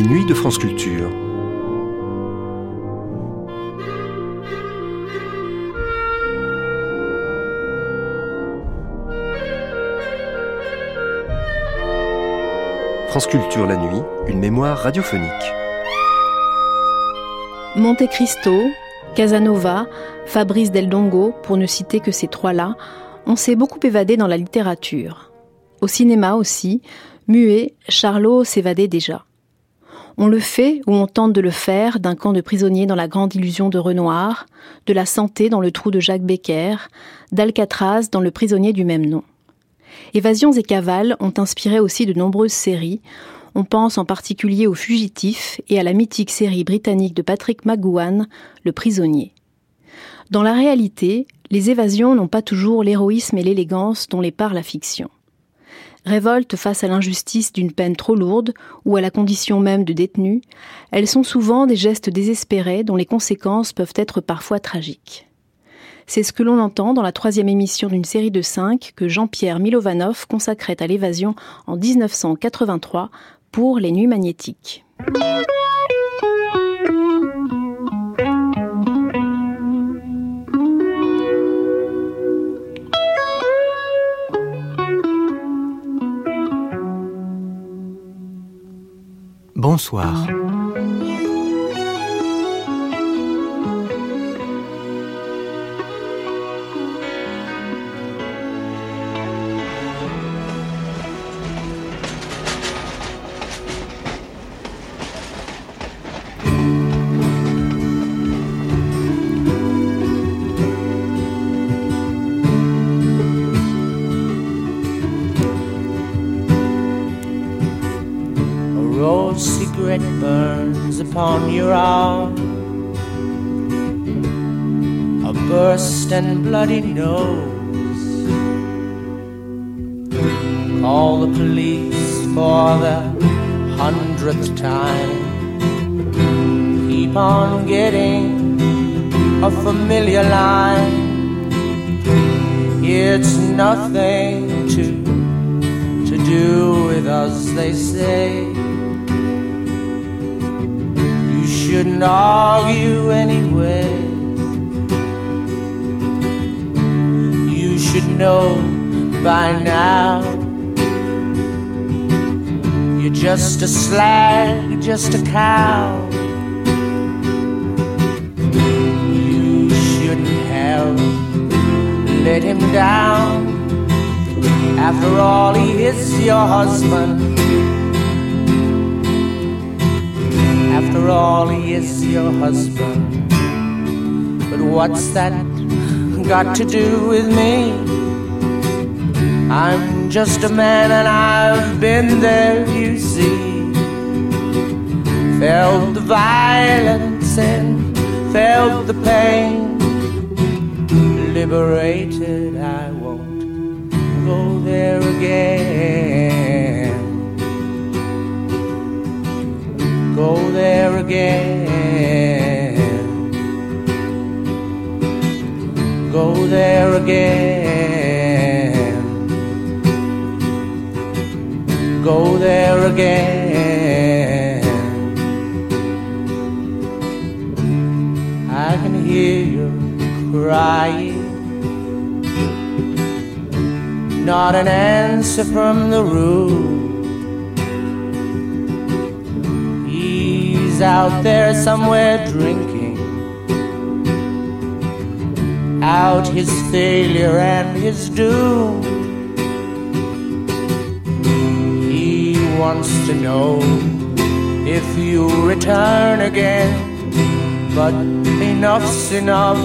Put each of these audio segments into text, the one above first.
Les nuits de France Culture. France Culture la nuit, une mémoire radiophonique. Monte Cristo, Casanova, Fabrice Del Dongo, pour ne citer que ces trois-là, on s'est beaucoup évadé dans la littérature. Au cinéma aussi, muet, Charlot s'évadait déjà. On le fait ou on tente de le faire d'un camp de prisonniers dans la grande illusion de Renoir, de la santé dans le trou de Jacques Becker, d'Alcatraz dans le prisonnier du même nom. Évasions et cavales ont inspiré aussi de nombreuses séries. On pense en particulier aux Fugitifs et à la mythique série britannique de Patrick McGowan, Le Prisonnier. Dans la réalité, les évasions n'ont pas toujours l'héroïsme et l'élégance dont les parle la fiction. Révolte face à l'injustice d'une peine trop lourde ou à la condition même de détenu, elles sont souvent des gestes désespérés dont les conséquences peuvent être parfois tragiques. C'est ce que l'on entend dans la troisième émission d'une série de cinq que Jean-Pierre Milovanov consacrait à l'évasion en 1983 pour les Nuits magnétiques. Bonsoir. Upon your arm. A burst and bloody nose. Call the police for the hundredth time. Keep on getting a familiar line. It's nothing to to do with us, they say. Shouldn't argue anyway. You should know by now. You're just a slag, just a cow. You shouldn't have let him down. After all, he is your husband. After all, he is your husband. But what's that got to do with me? I'm just a man and I've been there, you see. Felt the violence and felt the pain. Liberated, I won't go there again. Go there again. Go there again. Go there again. I can hear you crying. Not an answer from the out there somewhere drinking out his failure and his doom. He wants to know if you return again, but enough's enough,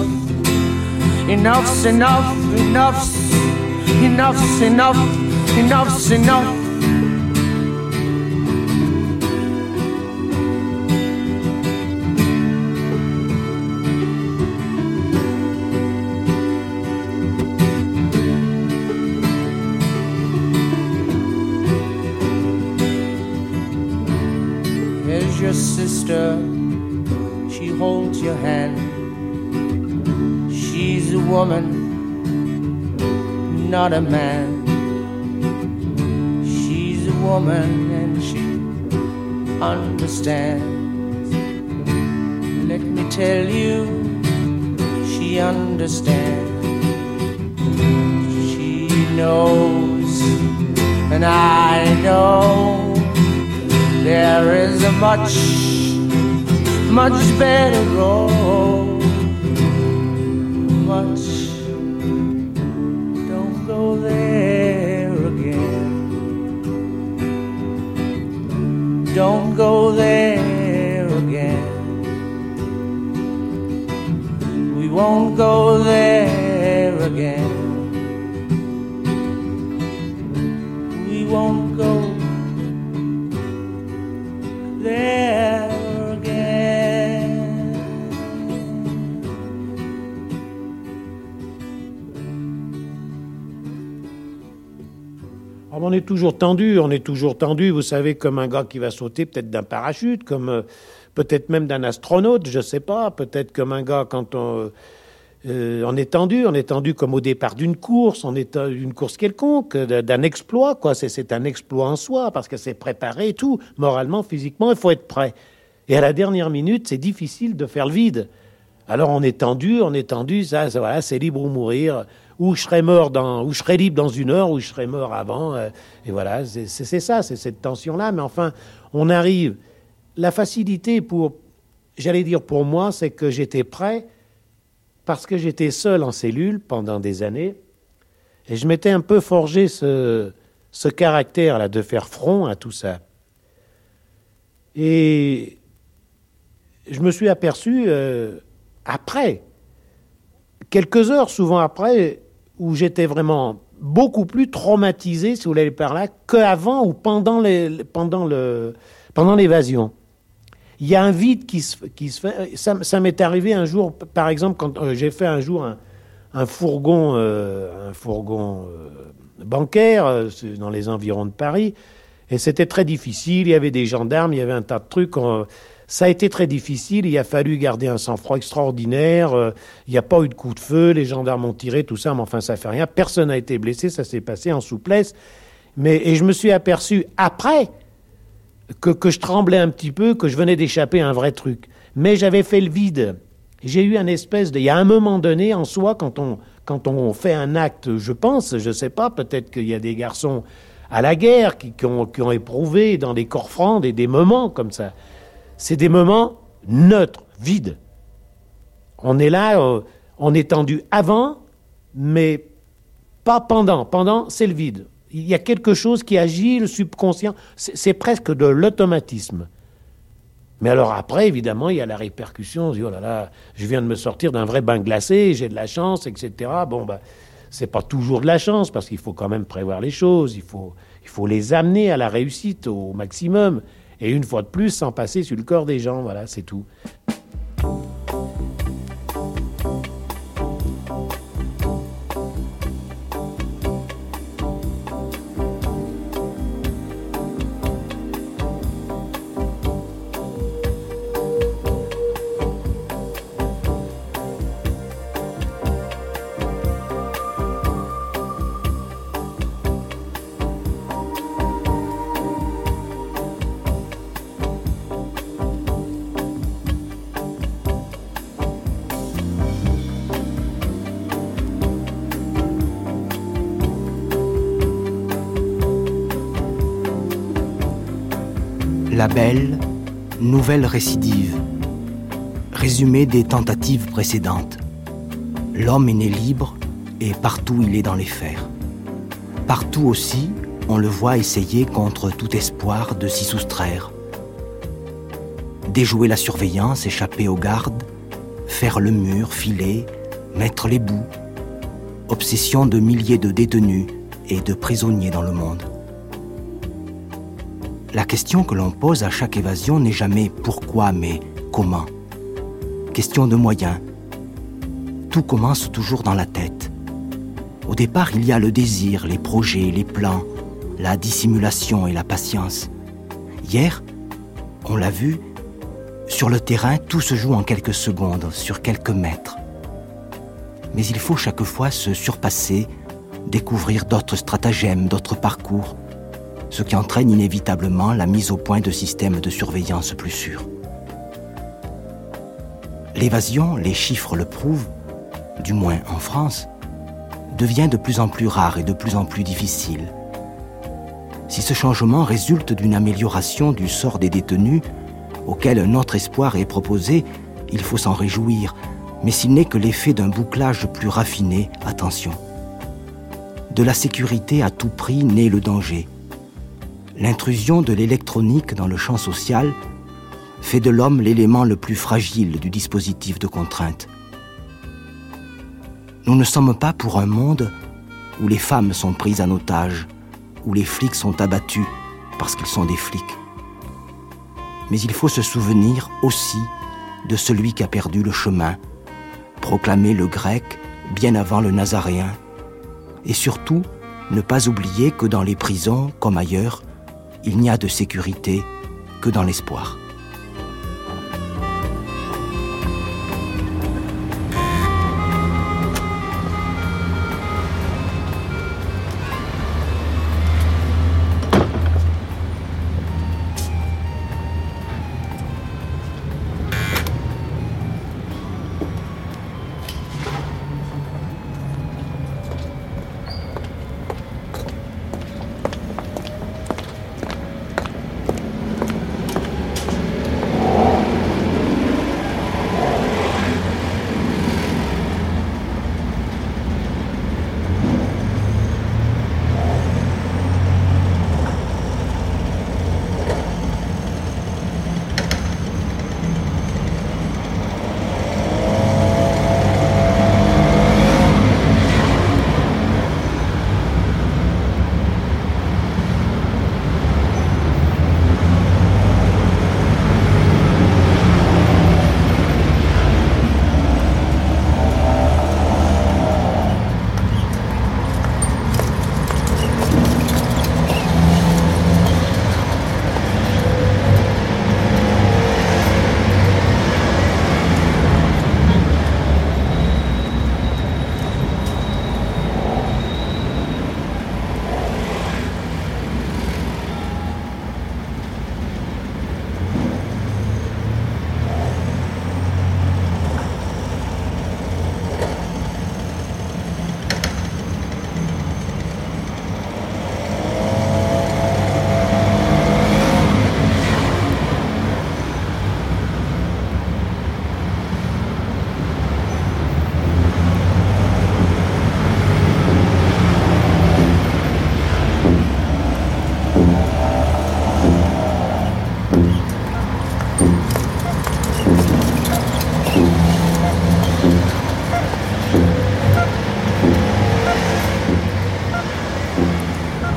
enough's enough, enough's enough's enough, enough's enough. Not a man. She's a woman and she understands. Let me tell you, she understands. She knows, and I know there is a much, much better road. Much. Won't go there again. We won't go there again. Ah, on est toujours tendu, on est toujours tendu, vous savez, comme un gars qui va sauter peut-être d'un parachute, comme euh, peut-être même d'un astronaute, je sais pas, peut-être comme un gars quand on, euh, est tendu, on est tendu comme au départ d'une course, on est euh, d'une course quelconque, d'un exploit, quoi. C'est, un exploit en soi parce que c'est préparé et tout, moralement, physiquement, il faut être prêt. Et à la dernière minute, c'est difficile de faire le vide. Alors on est tendu, on est tendu, ça, ça, voilà, c'est libre ou mourir, ou je serai mort dans, ou je serai libre dans une heure, ou je serai mort avant, euh, et voilà, c'est ça, c'est cette tension-là. Mais enfin, on arrive. La facilité pour, j'allais dire pour moi, c'est que j'étais prêt parce que j'étais seul en cellule pendant des années, et je m'étais un peu forgé ce, caractère-là de faire front à tout ça. Et je me suis aperçu euh, après, quelques heures souvent après, où j'étais vraiment beaucoup plus traumatisé, si vous voulez par là, qu'avant ou pendant l'évasion. Il y a un vide qui se, qui se fait. Ça, m'est arrivé un jour, par exemple, quand euh, j'ai fait un jour un, un fourgon, euh, un fourgon euh, bancaire dans les environs de Paris, et c'était très difficile. Il y avait des gendarmes, il y avait un tas de trucs. ça a été très difficile. Il a fallu garder un sang-froid extraordinaire. il n'y a pas eu de coup de feu. Les gendarmes ont tiré, tout ça, mais enfin, ça fait rien. Personne n'a été blessé. Ça s'est passé en souplesse. Mais, et je me suis aperçu après que, je tremblais un petit peu, que je venais d'échapper à un vrai truc. Mais j'avais fait le vide. J'ai eu un espèce de... Il y a un moment donné en soi, quand on, quand on fait un acte, je pense, je sais pas, peut-être qu'il y a des garçons à la guerre qui, qui ont éprouvé dans des corps francs des, des moments comme ça. C'est des moments neutres, vides. On est là, euh, on est tendu avant, mais pas pendant. Pendant, c'est le vide. Il y a quelque chose qui agit, le subconscient. C'est presque de l'automatisme. Mais alors après, évidemment, il y a la répercussion. On se dit, oh là là, je viens de me sortir d'un vrai bain glacé, j'ai de la chance, etc. Bon, bah, c'est pas toujours de la chance, parce qu'il faut quand même prévoir les choses, il faut, il faut les amener à la réussite au maximum. Et une fois de plus, sans passer sur le corps des gens. Voilà, c'est tout. Nouvelle récidive. Résumé des tentatives précédentes. L'homme est né libre et partout il est dans les fers. Partout aussi, on le voit essayer contre tout espoir de s'y soustraire. Déjouer la surveillance, échapper aux gardes, faire le mur, filer, mettre les bouts. Obsession de milliers de détenus et de prisonniers dans le monde. La question que l'on pose à chaque évasion n'est jamais pourquoi, mais comment. Question de moyens. Tout commence toujours dans la tête. Au départ, il y a le désir, les projets, les plans, la dissimulation et la patience. Hier, on l'a vu, sur le terrain, tout se joue en quelques secondes, sur quelques mètres. Mais il faut chaque fois se surpasser, découvrir d'autres stratagèmes, d'autres parcours ce qui entraîne inévitablement la mise au point de systèmes de surveillance plus sûrs. L'évasion, les chiffres le prouvent, du moins en France, devient de plus en plus rare et de plus en plus difficile. Si ce changement résulte d'une amélioration du sort des détenus, auquel un autre espoir est proposé, il faut s'en réjouir, mais s'il n'est que l'effet d'un bouclage plus raffiné, attention. De la sécurité à tout prix naît le danger. L'intrusion de l'électronique dans le champ social fait de l'homme l'élément le plus fragile du dispositif de contrainte. Nous ne sommes pas pour un monde où les femmes sont prises en otage, où les flics sont abattus parce qu'ils sont des flics. Mais il faut se souvenir aussi de celui qui a perdu le chemin, proclamé le grec bien avant le nazaréen, et surtout ne pas oublier que dans les prisons, comme ailleurs, il n'y a de sécurité que dans l'espoir.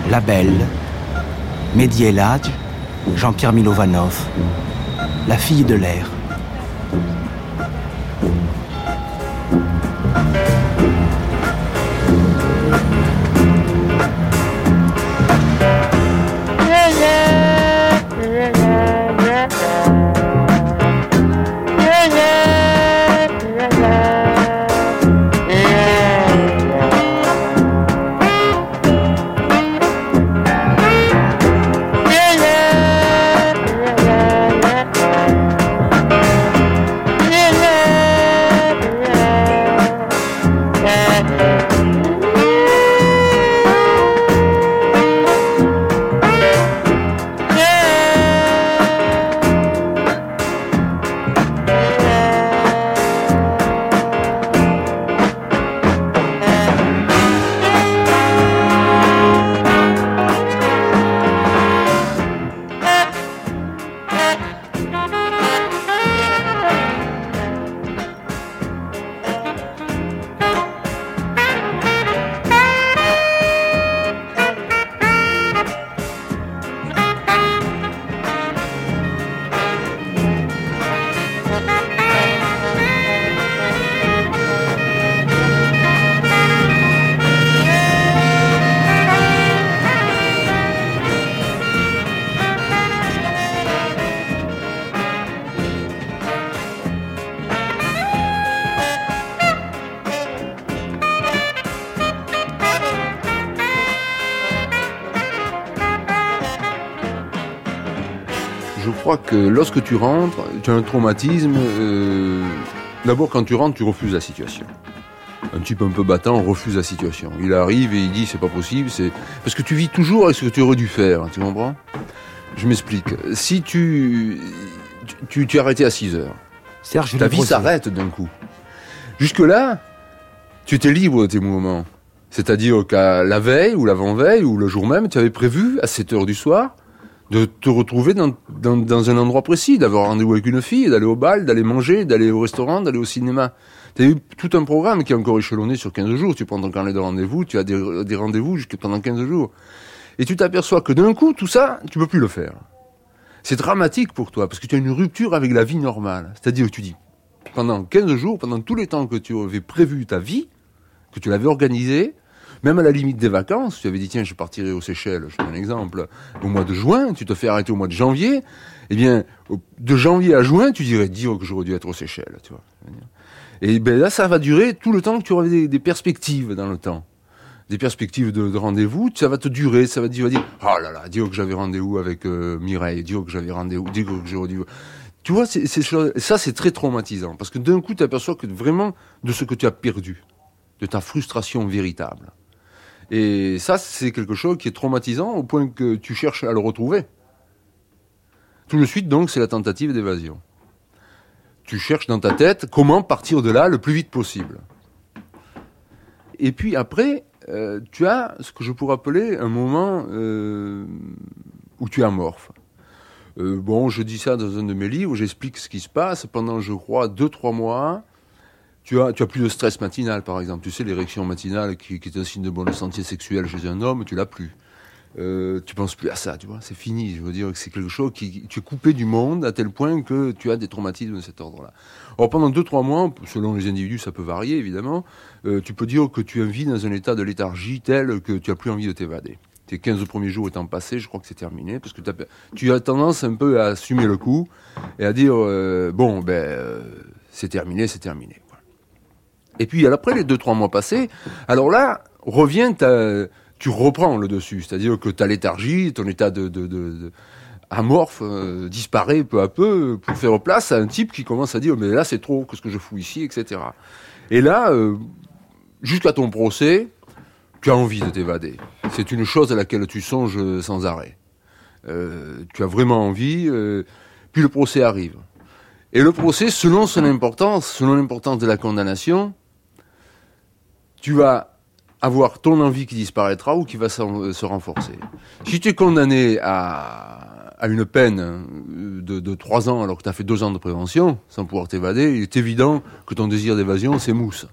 La Belle, Mehdi Eladj, Jean-Pierre Milovanov, La fille de l'air. Lorsque tu rentres, tu as un traumatisme. euh, D'abord, quand tu rentres, tu refuses la situation. Un type un peu battant refuse la situation. Il arrive et il dit c'est pas possible, c'est parce que tu vis toujours avec ce que tu aurais dû faire. Tu comprends? Je m'explique. Si tu tu tu es arrêté à 6 heures, Serge ta vie s'arrête d'un coup. Jusque-là, tu étais libre de tes mouvements. C'est-à-dire qu'à la veille ou l'avant-veille ou le jour même, tu avais prévu à 7 heures du soir de te retrouver dans, dans, un endroit précis, d'avoir rendez-vous avec une fille, d'aller au bal, d'aller manger, d'aller au restaurant, d'aller au cinéma. Tu as eu tout un programme qui est encore échelonné sur 15 jours. Tu prends ton carnet de rendez-vous, tu as des, des rendez-vous pendant 15 jours. Et tu t'aperçois que d'un coup, tout ça, tu peux plus le faire. C'est dramatique pour toi, parce que tu as une rupture avec la vie normale. C'est-à-dire que tu dis, pendant 15 jours, pendant tous les temps que tu avais prévu ta vie, que tu l'avais organisée, même à la limite des vacances, tu avais dit, tiens, je partirai aux Seychelles, je donne un exemple, au mois de juin, tu te fais arrêter au mois de janvier, eh bien, de janvier à juin, tu dirais, dire que j'aurais dû être aux Seychelles, tu vois. Et ben là, ça va durer tout le temps que tu auras des, perspectives dans le temps. Des perspectives de, de rendez-vous, ça va te durer, ça va dire, va dire oh là là, dire que j'avais rendez-vous avec euh, Mireille, dire que j'avais rendez-vous, dire que j'aurais dû... Tu vois, ça c'est très traumatisant, parce que d'un coup, tu aperçois que vraiment de ce que tu as perdu, de ta frustration véritable. Et ça, c'est quelque chose qui est traumatisant au point que tu cherches à le retrouver. Tout de suite, donc, c'est la tentative d'évasion. Tu cherches dans ta tête comment partir de là le plus vite possible. Et puis après, euh, tu as ce que je pourrais appeler un moment euh, où tu es amorphe. Euh, bon, je dis ça dans un de mes livres, j'explique ce qui se passe. Pendant, je crois, deux, trois mois, tu as, plus de stress matinal, par exemple. Tu sais, l'érection matinale qui, est un signe de bonne santé sexuelle chez un homme, tu l'as plus. Euh, tu penses plus à ça, tu vois, c'est fini. Je veux dire que c'est quelque chose qui, tu es coupé du monde à tel point que tu as des traumatismes de cet ordre-là. Alors pendant deux, trois mois, selon les individus, ça peut varier évidemment. euh, tu peux dire que tu vis dans un état de léthargie tel que tu as plus envie de t'évader. Tes 15 premiers jours étant passés, je crois que c'est terminé parce que tu as tendance un peu à assumer le coup et à dire euh, bon ben c'est terminé, c'est terminé. Et puis après les deux trois mois passés, alors là revient tu reprends le dessus, c'est-à-dire que ta léthargie, ton état de, de, amorphe euh, disparaît peu à peu pour faire place à un type qui commence à dire mais là c'est trop, qu'est-ce que je fous ici, etc. Et là, euh, jusqu'à ton procès, tu as envie de t'évader. C'est une chose à laquelle tu songes sans arrêt. Euh, tu as vraiment envie, puis le procès arrive. Et le procès, selon son importance, selon l'importance de la condamnation, tu vas avoir ton envie qui disparaîtra ou qui va euh, se renforcer. Si tu es condamné à, une peine euh, de, de 3 ans alors que tu as fait 2 ans de prévention, sans pouvoir t'évader, il est évident que ton désir d'évasion s'émousse.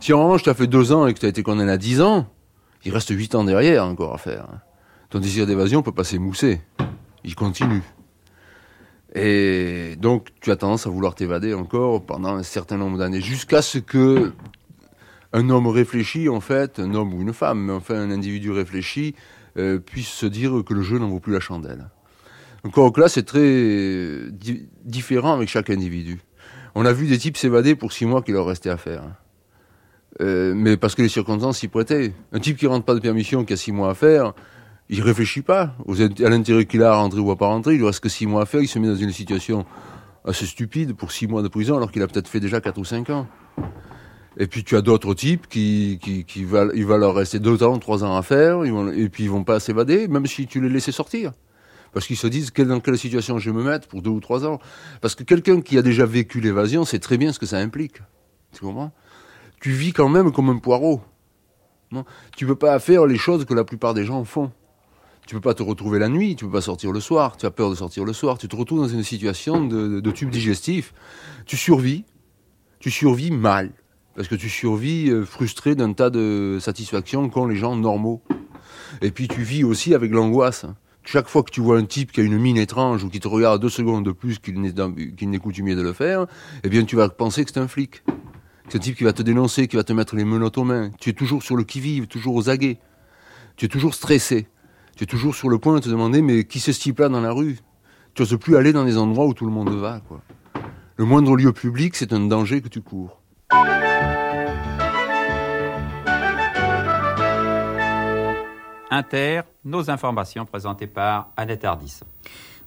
Si en revanche tu as fait 2 ans et que tu as été condamné à 10 ans, il reste 8 ans derrière encore à faire. Ton désir d'évasion peut pas s'émousser. Il continue. Et donc tu as tendance à vouloir t'évader encore pendant un certain nombre d'années, jusqu'à ce que un homme réfléchi, en fait, un homme ou une femme, mais enfin un individu réfléchi, euh, puisse se dire que le jeu n'en vaut plus la chandelle. Encore que là, c'est très di- différent avec chaque individu. On a vu des types s'évader pour six mois qu'il leur restait à faire. hein. Euh, mais parce que les circonstances s'y prêtaient. Un type qui rentre pas de permission, qui a six mois à faire, il réfléchit pas à l'intérêt qu'il a à rentrer ou à pas rentrer. Il lui reste que six mois à faire. Il se met dans une situation assez stupide pour six mois de prison alors qu'il a peut-être fait déjà quatre ou cinq ans. Et puis tu as d'autres types qui, qui, qui va, il va leur rester deux ans, trois ans à faire, et puis ils vont pas s'évader, même si tu les laissais sortir. Parce qu'ils se disent dans quelle situation je vais me mettre pour deux ou trois ans. Parce que quelqu'un qui a déjà vécu l'évasion sait très bien ce que ça implique. Tu comprends? Tu vis quand même comme un poireau. Non? Tu peux pas faire les choses que la plupart des gens font. Tu peux pas te retrouver la nuit, tu peux pas sortir le soir, tu as peur de sortir le soir, tu te retrouves dans une situation de tube digestif. Tu survis, tu survis mal. Parce que tu survis euh, frustré d'un tas de satisfactions qu'ont les gens normaux. Et puis tu vis aussi avec l'angoisse. Chaque fois que tu vois un type qui a une mine étrange ou qui te regarde deux secondes de plus qu'il n'est coutumier de le faire, eh bien tu vas penser que c'est un flic. C'est un type qui va te dénoncer, qui va te mettre les menottes aux mains. Tu es toujours sur le qui-vive, toujours aux aguets. Tu es toujours stressé. Tu es toujours sur le point de te demander mais qui c'est ce type-là dans la rue? Tu n'oses plus aller dans les endroits où tout le monde va. Le moindre lieu public, c'est un danger que tu cours. Inter, nos informations présentées par Annette Ardis.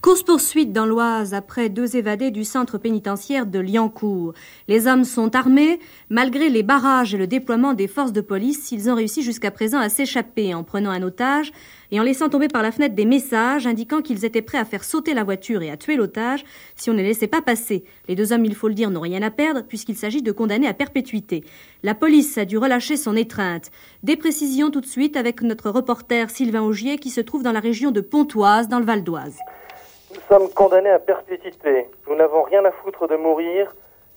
Course-poursuite dans l'Oise après deux évadés du centre pénitentiaire de Liancourt. Les hommes sont armés. Malgré les barrages et le déploiement des forces de police, ils ont réussi jusqu'à présent à s'échapper en prenant un otage et en laissant tomber par la fenêtre des messages indiquant qu'ils étaient prêts à faire sauter la voiture et à tuer l'otage si on ne les laissait pas passer. Les deux hommes, il faut le dire, n'ont rien à perdre puisqu'il s'agit de condamner à perpétuité. La police a dû relâcher son étreinte. Des précisions tout de suite avec notre reporter Sylvain Augier qui se trouve dans la région de Pontoise, dans le Val d'Oise. Nous sommes condamnés à perpétuité. Nous n'avons rien à foutre de mourir.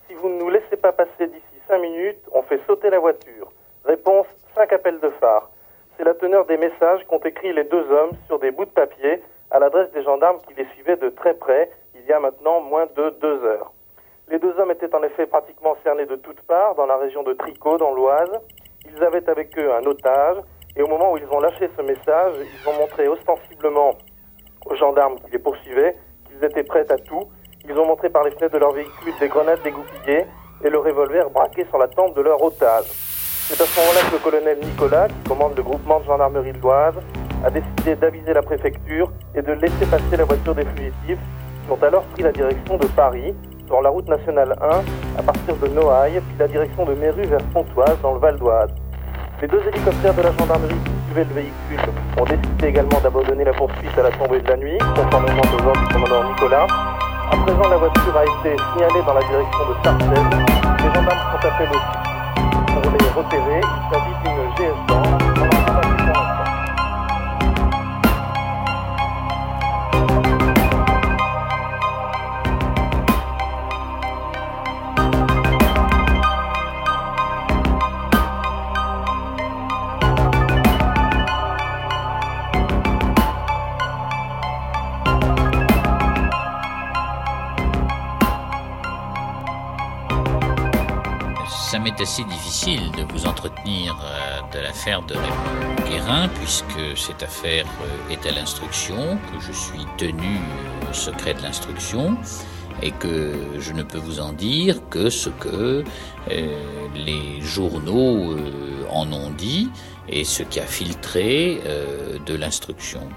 Si vous ne nous laissez pas passer d'ici cinq minutes, on fait sauter la voiture. Réponse cinq appels de phare. C'est la teneur des messages qu'ont écrits les deux hommes sur des bouts de papier à l'adresse des gendarmes qui les suivaient de très près il y a maintenant moins de deux heures. Les deux hommes étaient en effet pratiquement cernés de toutes parts dans la région de Tricot, dans l'Oise. Ils avaient avec eux un otage et au moment où ils ont lâché ce message, ils ont montré ostensiblement aux gendarmes qui les poursuivaient qu'ils étaient prêts à tout. Ils ont montré par les fenêtres de leur véhicule des grenades dégoupillées et le revolver braqué sur la tempe de leur otage. C'est à ce moment-là que le colonel Nicolas, qui commande le groupement de gendarmerie de l'Oise, a décidé d'aviser la préfecture et de laisser passer la voiture des fugitifs, qui ont alors pris la direction de Paris, sur la route nationale 1, à partir de Noailles, puis la direction de Méru vers Pontoise, dans le Val d'Oise. Les deux hélicoptères de la gendarmerie suivaient le véhicule ont décidé également d'abandonner la poursuite à la tombée de la nuit, conformément aux ordres du commandant Nicolas. À présent, la voiture a été signalée dans la direction de Sarcelles. Les gendarmes sont appelés aussi pour les repérer. Il s'agit d'une GS1. Assez difficile de vous entretenir euh, de l'affaire de Raymond Guérin, puisque cette affaire euh, est à l'instruction, que je suis tenu au secret de l'instruction, et que je ne peux vous en dire que ce que euh, les journaux euh, en ont dit et ce qui a filtré euh, de l'instruction.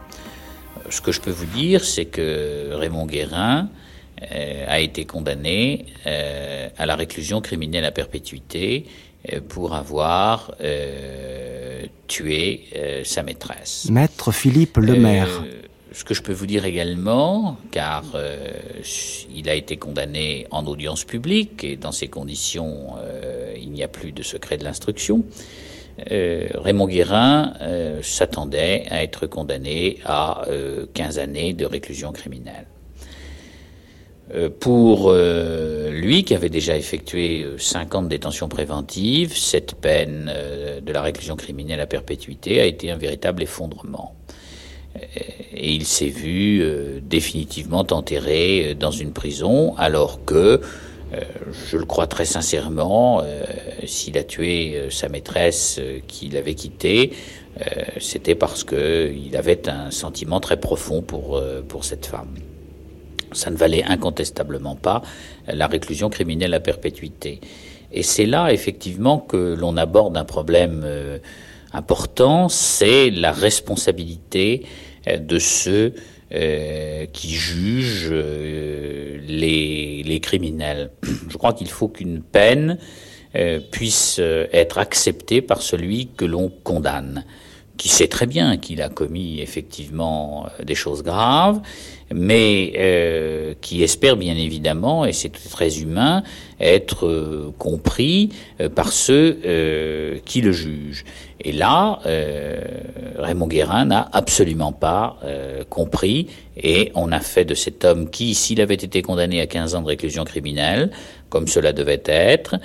Ce que je peux vous dire, c'est que Raymond Guérin euh, a été condamné euh, à la réclusion criminelle à perpétuité euh, pour avoir euh, tué euh, sa maîtresse. Maître Philippe Lemaire. Euh, ce que je peux vous dire également, car euh, il a été condamné en audience publique et dans ces conditions, euh, il n'y a plus de secret de l'instruction. Euh, Raymond Guérin euh, s'attendait à être condamné à euh, 15 années de réclusion criminelle. Euh, pour euh, lui, qui avait déjà effectué euh, cinq ans de détention préventive, cette peine euh, de la réclusion criminelle à perpétuité a été un véritable effondrement. Euh, Et il s'est vu euh, définitivement enterré euh, dans une prison, alors que, euh, je le crois très sincèrement, euh, s'il a tué euh, sa maîtresse euh, qu'il avait quittée, euh, c'était parce que il avait un sentiment très profond pour, euh, pour cette femme ça ne valait incontestablement pas la réclusion criminelle à perpétuité. Et c'est là, effectivement, que l'on aborde un problème euh, important, c'est la responsabilité euh, de ceux euh, qui jugent euh, les, les criminels. Je crois qu'il faut qu'une peine euh, puisse être acceptée par celui que l'on condamne qui sait très bien qu'il a commis effectivement euh, des choses graves, mais euh, qui espère bien évidemment, et c'est très humain, être euh, compris euh, par ceux qui le jugent. Et là, Raymond Guérin n'a absolument pas compris, et on a fait de cet homme qui, s'il avait été condamné à 15 ans de réclusion criminelle, comme cela devait être,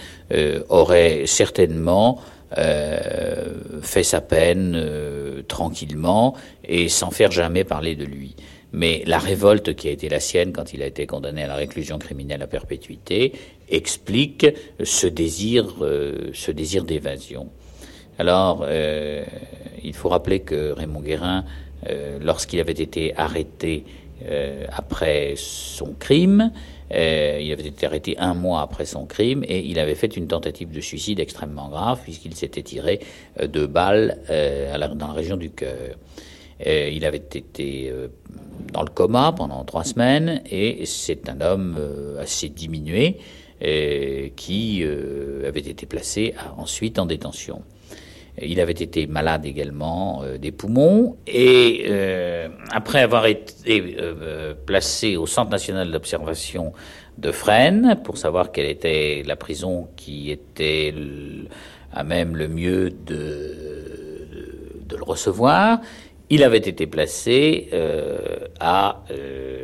aurait certainement fait sa peine euh, tranquillement et sans faire jamais parler de lui. Mais la révolte qui a été la sienne quand il a été condamné à la réclusion criminelle à perpétuité explique ce désir, euh, d'évasion. Alors, euh, il faut rappeler que Raymond Guérin, euh, lorsqu'il avait été arrêté euh, après son crime, euh, il avait été arrêté un mois après son crime et il avait fait une tentative de suicide extrêmement grave puisqu'il s'était tiré euh, deux balles euh, dans la région du cœur. il avait été dans le coma pendant trois semaines et c'est un homme assez diminué qui avait été placé ensuite en détention. Il avait été malade également euh, des poumons et euh, après avoir été euh, placé au Centre national d'observation de Fresnes pour savoir quelle était la prison qui était à même le mieux de, le recevoir, il avait été placé à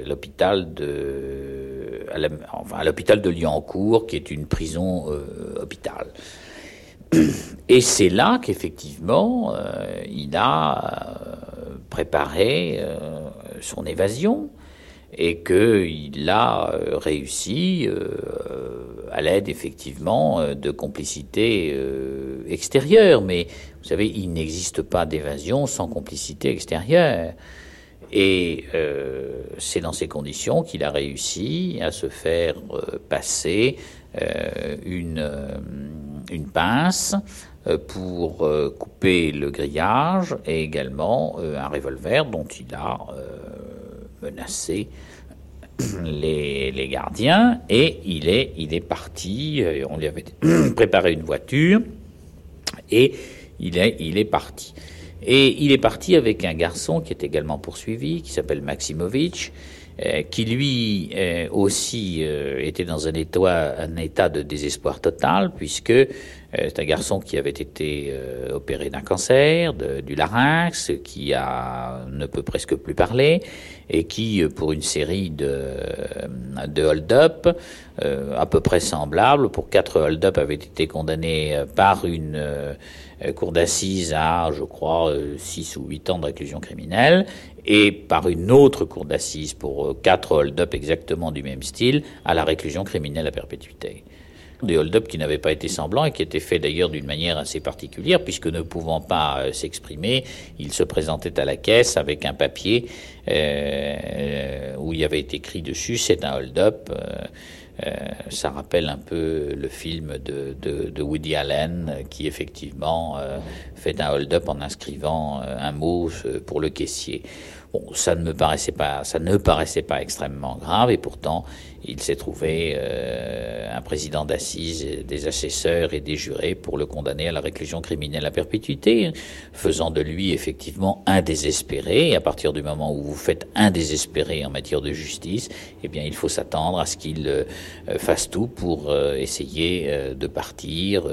l'hôpital de à l'hôpital de Lyoncourt, qui est une prison hôpital. Et c'est là qu'effectivement, euh, il a euh, préparé euh, son évasion et qu'il a réussi à l'aide effectivement de complicité extérieure. Mais vous savez, il n'existe pas d'évasion sans complicité extérieure. Et c'est dans ces conditions qu'il a réussi à se faire passer une une pince euh, pour euh, couper le grillage et également euh, un revolver dont il a menacé les, gardiens et il est, il est parti, on lui avait préparé une voiture et il est, il est parti. Et il est parti avec un garçon qui est également poursuivi, qui s'appelle Maximovitch, euh, qui lui euh, aussi euh, était dans un état, un état de désespoir total, puisque c'est un garçon qui avait été opéré d'un cancer, du larynx, qui a, ne peut presque plus parler, et qui, pour une série de, de hold-up à peu près semblables, pour quatre hold-up, avait été condamné par une cour d'assises à, je crois, 6 ou 8 ans de criminelle, et par une autre cour d'assises pour euh, quatre hold-up exactement du même style à la réclusion criminelle à perpétuité. Des hold-up qui n'avaient pas été semblants et qui étaient faits d'ailleurs d'une manière assez particulière, puisque ne pouvant pas euh, s'exprimer, il se présentait à la caisse avec un papier euh, où il y avait écrit dessus c'est un hold-up. Ça rappelle un peu le film de, de Woody Allen qui effectivement fait un hold-up en inscrivant un mot pour le caissier. Bon, ça ne me paraissait pas, ça ne paraissait pas extrêmement grave, et pourtant, il s'est trouvé euh, un président d'assises, des assesseurs et des jurés pour le condamner à la réclusion criminelle à perpétuité, faisant de lui effectivement un désespéré. À partir du moment où vous faites un désespéré en matière de justice, eh bien, il faut s'attendre à ce qu'il euh, fasse tout pour euh, essayer de partir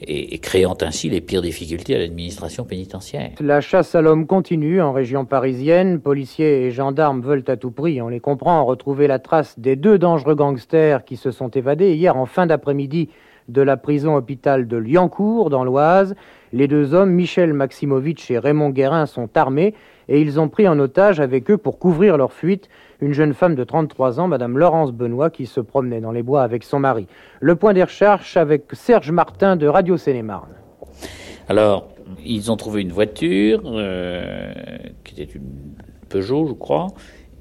et, et créant ainsi les pires difficultés à l'administration pénitentiaire. La chasse à l'homme continue en région parisienne policiers et gendarmes veulent à tout prix, on les comprend, retrouver la trace des deux dangereux gangsters qui se sont évadés hier en fin d'après-midi de la prison hôpital de Liancourt dans l'Oise. Les deux hommes, Michel Maximovitch et Raymond Guérin, sont armés et ils ont pris en otage avec eux pour couvrir leur fuite une jeune femme de 33 ans, Madame Laurence Benoît, qui se promenait dans les bois avec son mari. Le point des recherches avec Serge Martin de Radio Sénémarne. Alors, ils ont trouvé une voiture euh, qui était une Peugeot, je crois,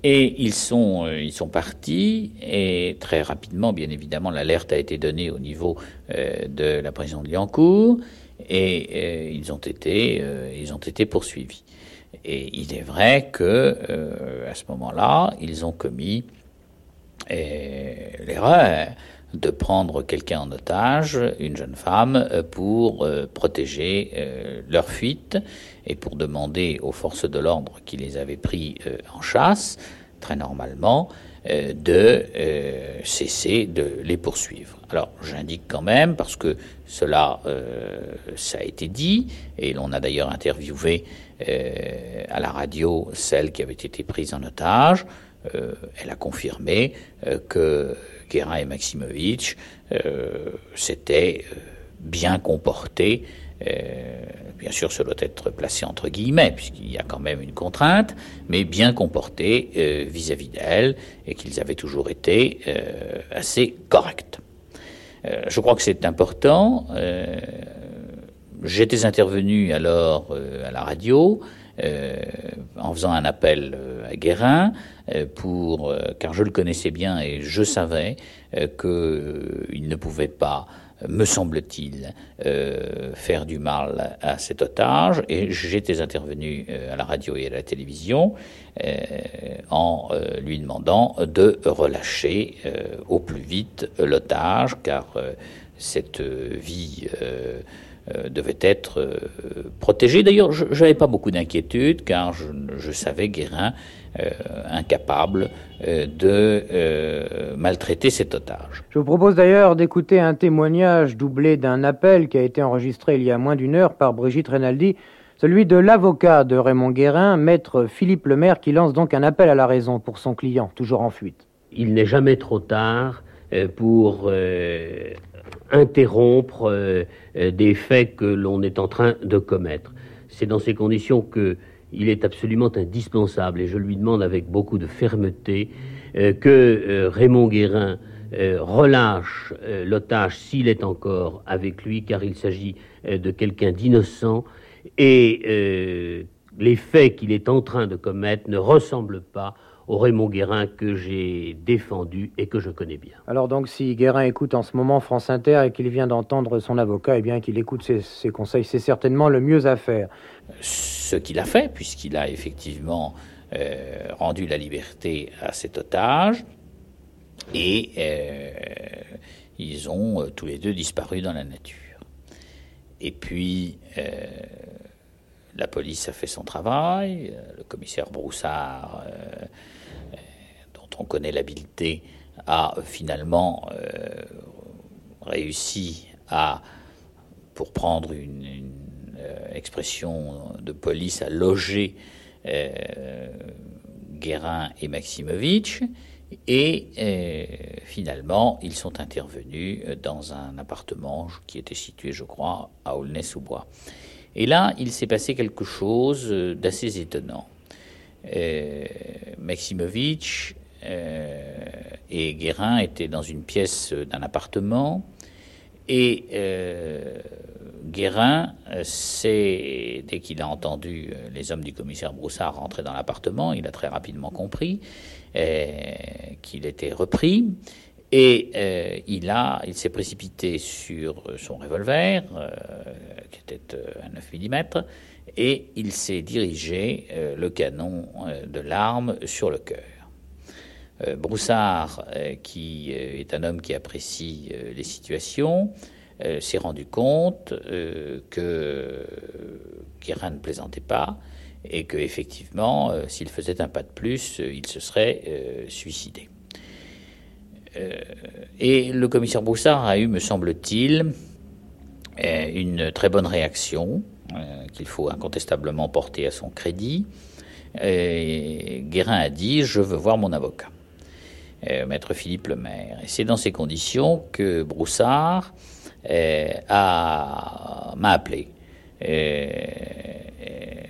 et ils sont, euh, ils sont partis. Et très rapidement, bien évidemment, l'alerte a été donnée au niveau euh, de la prison de Liancourt. Et ils ont été, ils ont été poursuivis. Et il est vrai que à ce moment-là, ils ont commis l'erreur de prendre quelqu'un en otage, une jeune femme, euh, pour euh, protéger euh, leur fuite et pour demander aux forces de l'ordre qui les avaient pris en chasse, très normalement, de cesser de les poursuivre. Alors j'indique quand même, parce que cela, ça a été dit, et l'on a d'ailleurs interviewé à la radio celle qui avait été prise en otage, elle a confirmé que Guérin et Maximovitch euh, s'étaient euh, bien comportés. Euh, bien sûr, ça doit être placé entre guillemets, puisqu'il y a quand même une contrainte, mais bien comportés vis-à-vis d'elle, et qu'ils avaient toujours été assez corrects. je crois que c'est important. J'étais intervenu alors à la radio en faisant un appel à Guérin euh, pour, euh, car je le connaissais bien et je savais euh, qu'il ne pouvait pas me semble-t-il, euh, faire du mal à cet otage. Et j'étais intervenu euh, à la radio et à la télévision euh, en lui demandant de relâcher au plus vite l'otage, car cette vie devait être protégée. D'ailleurs, je n'avais pas beaucoup d'inquiétude, car je, je savais Guérin euh, incapable euh, de euh, maltraiter cet otage. Je vous propose d'ailleurs d'écouter un témoignage doublé d'un appel qui a été enregistré il y a moins d'une heure par Brigitte Renaldi, celui de l'avocat de Raymond Guérin, maître Philippe Lemaire, qui lance donc un appel à la raison pour son client, toujours en fuite. Il n'est jamais trop tard pour interrompre des faits que l'on est en train de commettre. C'est dans ces conditions que il est absolument indispensable, et je lui demande avec beaucoup de fermeté, euh, que euh, Raymond Guérin euh, relâche l'otage s'il est encore avec lui, car il s'agit de quelqu'un d'innocent, et les faits qu'il est en train de commettre ne ressemblent pas au Raymond Guérin que j'ai défendu et que je connais bien. Alors donc si Guérin écoute en ce moment France Inter et qu'il vient d'entendre son avocat, eh bien qu'il écoute ses, conseils, c'est certainement le mieux à faire. Ce qu'il a fait, puisqu'il a effectivement euh, rendu la liberté à cet otage, et euh, ils ont euh, tous les deux disparu dans la nature. Et puis, la police a fait son travail, le commissaire Broussard on connaît l'habileté, a finalement réussi à, pour prendre une, expression de police, à loger euh, Guérin et Maximovitch. Et finalement, ils sont intervenus dans un appartement qui était situé, je crois, à Aulnay-sous-Bois. Et là, il s'est passé quelque chose d'assez étonnant. Maximovitch euh, et Guérin était dans une pièce d'un appartement. Et euh, Guérin, c'est, dès qu'il a entendu euh, les hommes du commissaire Broussard rentrer dans l'appartement, il a très rapidement compris qu'il était repris. Et il, a, il s'est précipité sur son revolver, qui était un 9 mm, et il s'est dirigé le canon de l'arme sur le cœur. Euh, Broussard, euh, qui euh, est un homme qui apprécie les situations, s'est rendu compte que Guérin ne plaisantait pas et qu'effectivement, s'il faisait un pas de plus, il se serait suicidé. et le commissaire Broussard a eu, me semble-t-il, une très bonne réaction qu'il faut incontestablement porter à son crédit. Guérin a dit Je veux voir mon avocat. Euh, maître Philippe Lemaire. Et c'est dans ces conditions que Broussard euh, m'a appelé. Euh,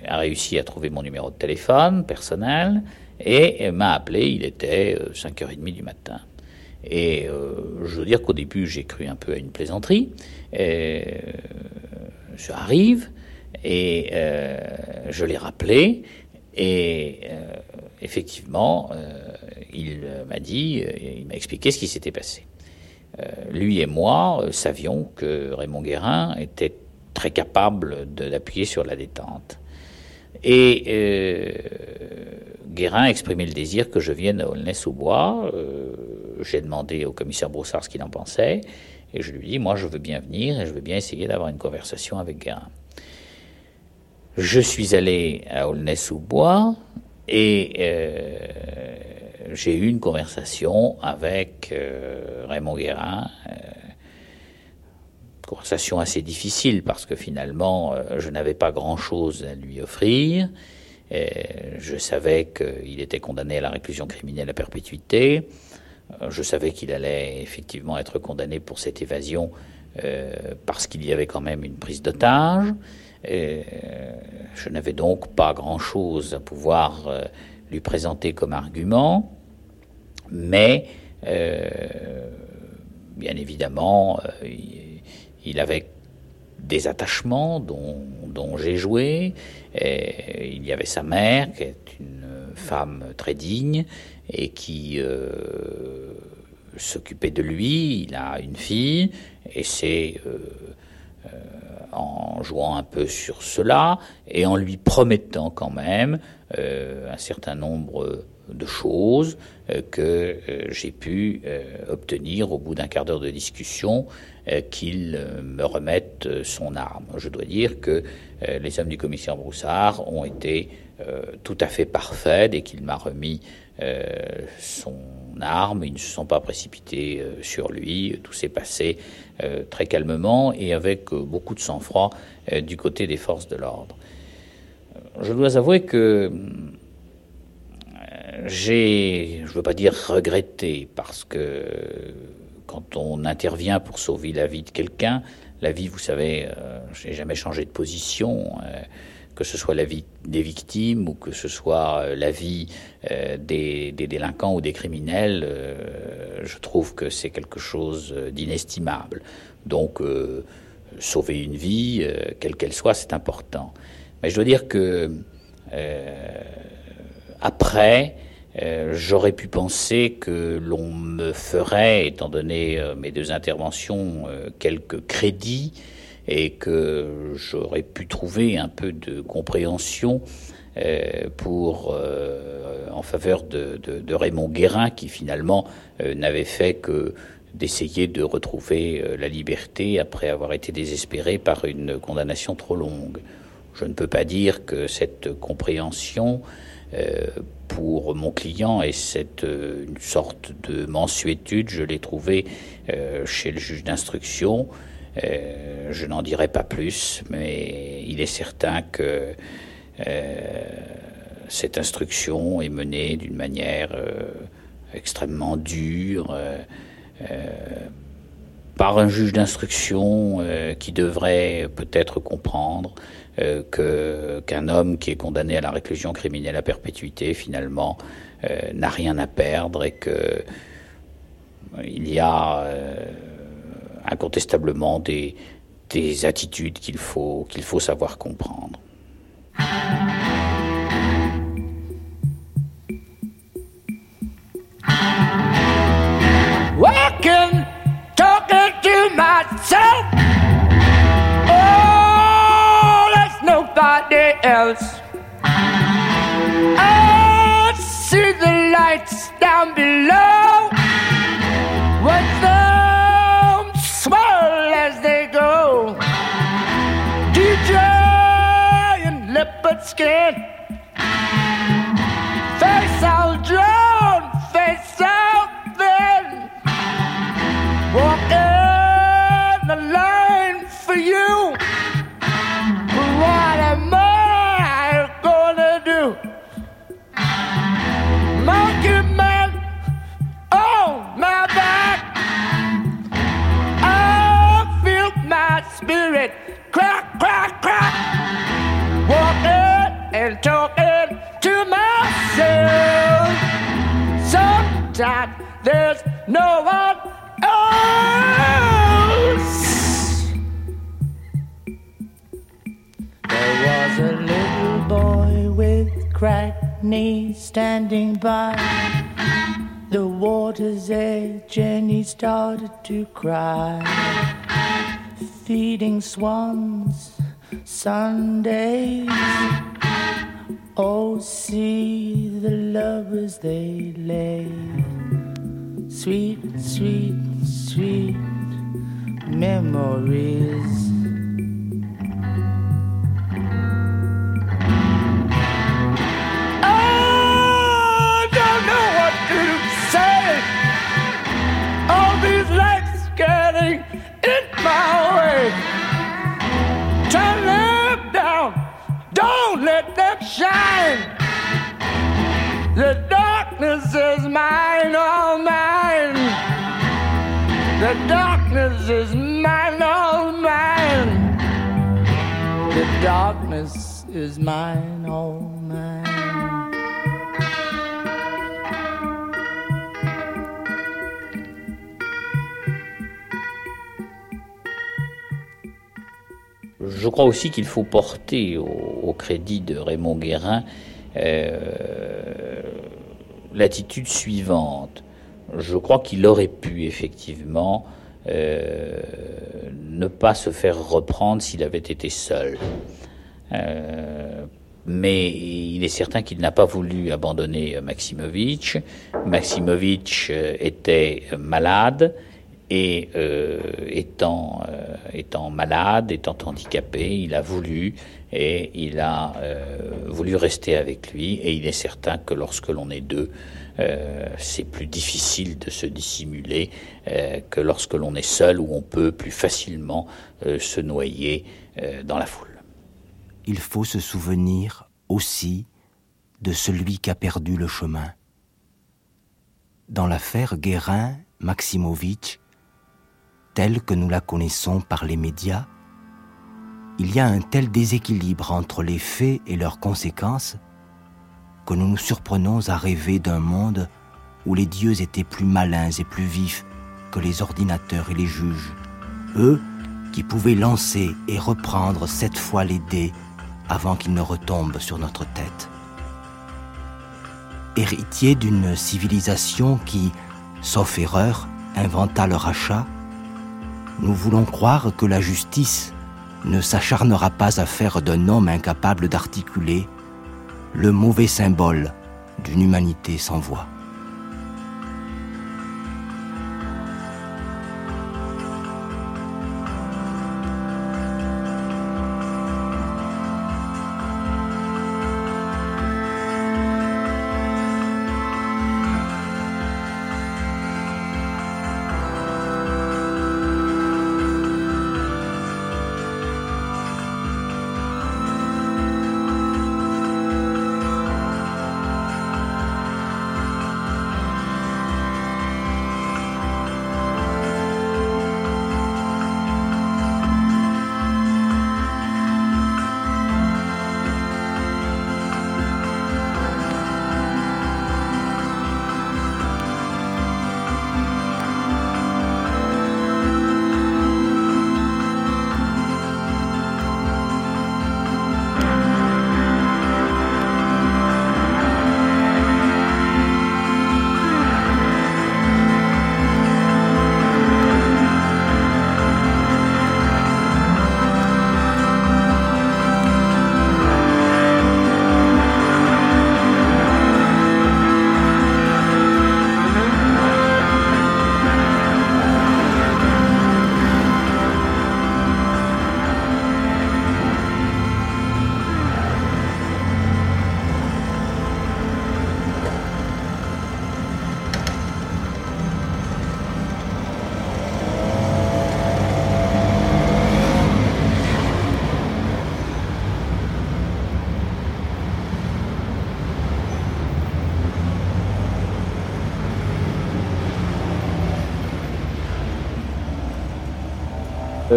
a réussi à trouver mon numéro de téléphone personnel et m'a appelé, il était 5h30 du matin. Et je veux dire qu'au début, j'ai cru un peu à une plaisanterie. je arrive et je l'ai rappelé. Et effectivement, il euh, m'a dit, euh, il m'a expliqué ce qui s'était passé. Euh, lui et moi savions que Raymond Guérin était très capable d'appuyer sur la détente. Et euh, Guérin exprimé le désir que je vienne à Aulnay-sous-Bois. J'ai demandé au commissaire Broussard ce qu'il en pensait. Et je lui dit, moi, je veux bien venir et je veux bien essayer d'avoir une conversation avec Guérin. Je suis allé à Aulnay-sous-Bois et j'ai eu une conversation avec euh, Raymond Guérin, euh, conversation assez difficile parce que finalement euh, je n'avais pas grand-chose à lui offrir. je savais qu'il était condamné à la réclusion criminelle à perpétuité. Je savais qu'il allait effectivement être condamné pour cette évasion parce qu'il y avait quand même une prise d'otage. je n'avais donc pas grand-chose à pouvoir lui présenter comme argument mais euh, bien évidemment, euh, il avait des attachements dont, j'ai joué. il y avait sa mère, qui est une femme très digne et qui, euh, s'occuper de lui. Il a une fille et c'est en jouant un peu sur cela et en lui promettant quand même un certain nombre de choses que j'ai pu obtenir au bout d'un quart d'heure de discussion qu'il me remette son arme. Je dois dire que les hommes du commissaire Broussard ont été tout à fait parfaits dès qu'il m'a remis son arme, ils ne se sont pas précipités euh, sur lui, tout s'est passé euh, très calmement et avec euh, beaucoup de sang-froid du côté des forces de l'ordre. Je dois avouer que j'ai, je ne veux pas dire regretté, parce que quand on intervient pour sauver la vie de quelqu'un, la vie, vous savez, je n'ai jamais changé de position que ce soit la vie des victimes ou que ce soit euh, la vie euh, des, délinquants ou des criminels, euh, je trouve que c'est quelque chose d'inestimable. Donc, sauver une vie, quelle qu'elle soit, c'est important. Mais je dois dire que après, j'aurais pu penser que l'on me ferait, étant donné mes deux interventions, quelques crédits et que j'aurais pu trouver un peu de compréhension euh, pour, euh, en faveur de, Raymond Guérin, qui finalement euh, n'avait fait que d'essayer de retrouver la liberté après avoir été désespéré par une condamnation trop longue. Je ne peux pas dire que cette compréhension pour mon client et cette sorte de mensuétude, je l'ai trouvée chez le juge d'instruction. Euh, je n'en dirai pas plus, mais il est certain que euh, cette instruction est menée d'une manière euh, extrêmement dure par un juge d'instruction qui devrait peut-être comprendre que qu'un homme qui est condamné à la réclusion criminelle à perpétuité finalement n'a rien à perdre et que il y a incontestablement des, des attitudes qu'il faut, faut savoir comprendre. Walking, talking to myself. Oh, there's nobody else. I see the lights down below. Let's. Standing by the water's edge and he started to cry feeding swans Sundays. Oh, see the lovers they lay. Sweet, sweet, sweet memories. Getting in my way. Turn them down, don't let them shine. The darkness is mine, all mine. The darkness is mine, all mine. The darkness is mine, all mine. Je crois aussi qu'il faut porter au, crédit de Raymond Guérin euh, l'attitude suivante. je crois qu'il aurait pu effectivement euh, ne pas se faire reprendre s'il avait été seul. Euh, mais il est certain qu'il n'a pas voulu abandonner Maximovitch. Maximovitch était malade et étant, étant malade, étant handicapé, il a voulu et il a voulu rester avec lui. Et il est certain que lorsque l'on est deux, euh, c'est plus difficile de se dissimuler euh, que lorsque l'on est seul, où on peut plus facilement euh, se noyer dans la foule. Il faut se souvenir aussi de celui qui a perdu le chemin. Dans l'affaire Guérin-Maximovitch, telle que nous la connaissons par les médias, il y a un tel déséquilibre entre les faits et leurs conséquences que nous nous surprenons à rêver d'un monde où les dieux étaient plus malins et plus vifs que les ordinateurs et les juges, eux qui pouvaient lancer et reprendre sept fois les dés avant qu'ils ne retombent sur notre tête. Héritiers d'une civilisation qui, sauf erreur, inventa le rachat, nous voulons croire que la justice ne s'acharnera pas à faire d'un homme incapable d'articuler le mauvais symbole d'une humanité sans voix.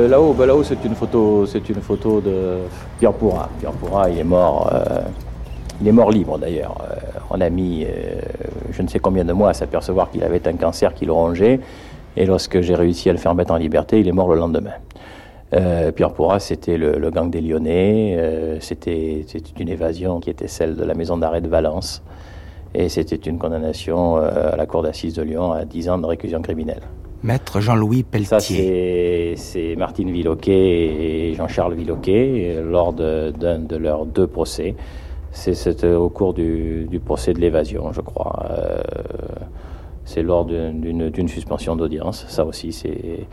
Euh, là-haut, bah, là-haut, c'est une photo, c'est de Pierre Pourra. Pierre Pourra, il est mort, euh, il est mort libre d'ailleurs. Euh, on a mis, je ne sais combien de mois à s'apercevoir qu'il avait un cancer qui le rongeait, et lorsque j'ai réussi à le faire mettre en liberté, il est mort le lendemain. Pierre Pourra, c'était le, gang des Lyonnais. c'était, une évasion qui était celle de la maison d'arrêt de Valence, et c'était une condamnation à la cour d'assises de Lyon à 10 ans de réclusion criminelle. Maître Jean-Louis Pelletier. c'est Martine Villoquet et Jean-Charles Villoquet lors d'un de, leurs deux procès. C'est au cours du, procès de l'évasion, je crois. Euh, c'est lors d'une suspension d'audience. Ça aussi, c'est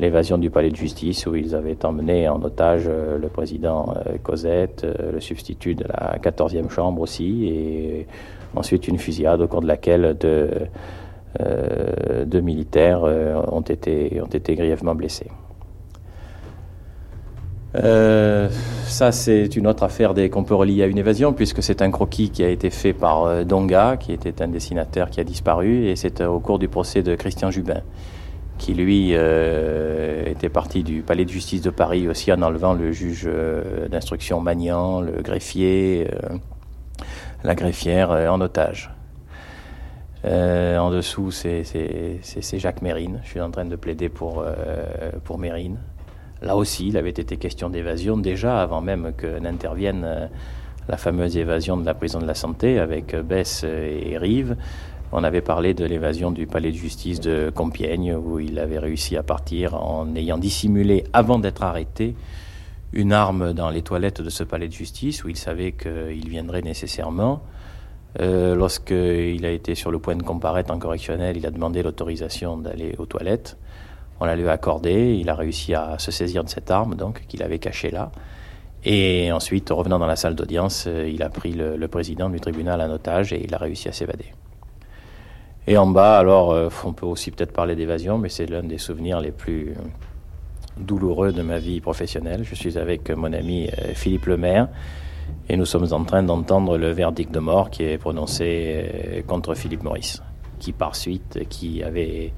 l'évasion du palais de justice où ils avaient emmené en otage euh, le président euh, Cosette, le substitut de la 14e chambre aussi, et ensuite une fusillade au cours de laquelle de euh, deux militaires euh, ont, été, ont été grièvement blessés. Euh, ça, c'est une autre affaire qu'on peut relier à une évasion, puisque c'est un croquis qui a été fait par Donga, qui était un dessinateur qui a disparu, et c'est au cours du procès de Christian Jubin, qui lui était parti du palais de justice de Paris aussi en enlevant le juge d'instruction Magnan, le greffier, la greffière en otage. Euh, en dessous, c'est Jacques Mérine. Je suis en train de plaider pour, euh, pour Mérine. Là aussi, il avait été question d'évasion déjà avant même que n'intervienne euh, la fameuse évasion de la prison de la santé avec Bess et Rive. On avait parlé de l'évasion du palais de justice de Compiègne, où il avait réussi à partir en ayant dissimulé, avant d'être arrêté, une arme dans les toilettes de ce palais de justice, où il savait qu'il viendrait nécessairement. Euh, Lorsqu'il a été sur le point de comparaître en correctionnel, il a demandé l'autorisation d'aller aux toilettes. On la lui a accordée. Il a réussi à se saisir de cette arme, donc, qu'il avait cachée là. Et ensuite, revenant dans la salle d'audience, euh, il a pris le, président du tribunal en otage et il a réussi à s'évader. Et en bas, alors, euh, on peut aussi peut-être parler d'évasion, mais c'est l'un des souvenirs les plus douloureux de ma vie professionnelle. Je suis avec mon ami Philippe Lemaire et nous sommes en train d'entendre le verdict de mort qui est prononcé contre Philippe Maurice, qui par suite, qui avait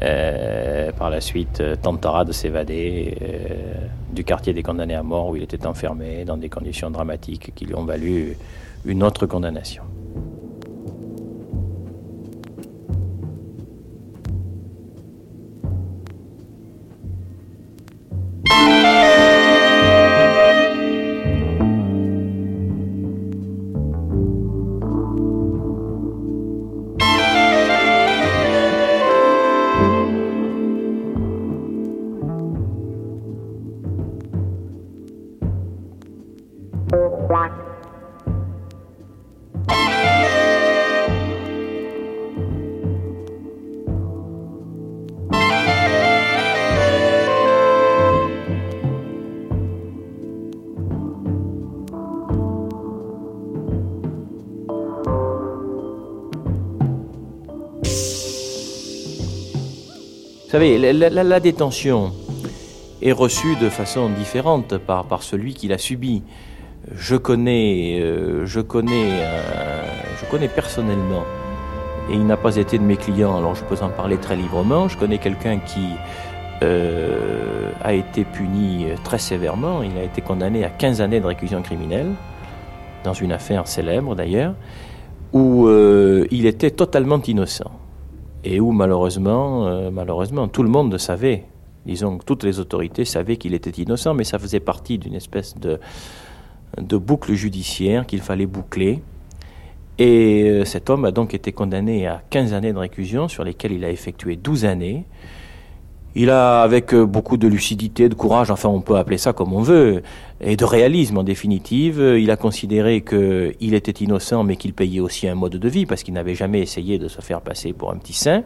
euh, par la suite tentera de s'évader euh, du quartier des condamnés à mort où il était enfermé dans des conditions dramatiques qui lui ont valu une autre condamnation. La, détention est reçue de façon différente par, celui qui l'a subie. Je connais, euh, je, connais, euh, je connais personnellement, et il n'a pas été de mes clients, alors je peux en parler très librement, je connais quelqu'un qui euh, a été puni très sévèrement, il a été condamné à 15 années de réclusion criminelle, dans une affaire célèbre d'ailleurs, où il était totalement innocent et où malheureusement, euh, malheureusement, tout le monde savait, disons que toutes les autorités savaient qu'il était innocent, mais ça faisait partie d'une espèce de, boucle judiciaire qu'il fallait boucler. Et euh, cet homme a donc été condamné à 15 années de réclusion, sur lesquelles il a effectué 12 années. Il a, avec euh, beaucoup de lucidité, de courage, enfin on peut appeler ça comme on veut, et de réalisme en définitive, il a considéré qu'il était innocent mais qu'il payait aussi un mode de vie parce qu'il n'avait jamais essayé de se faire passer pour un petit saint.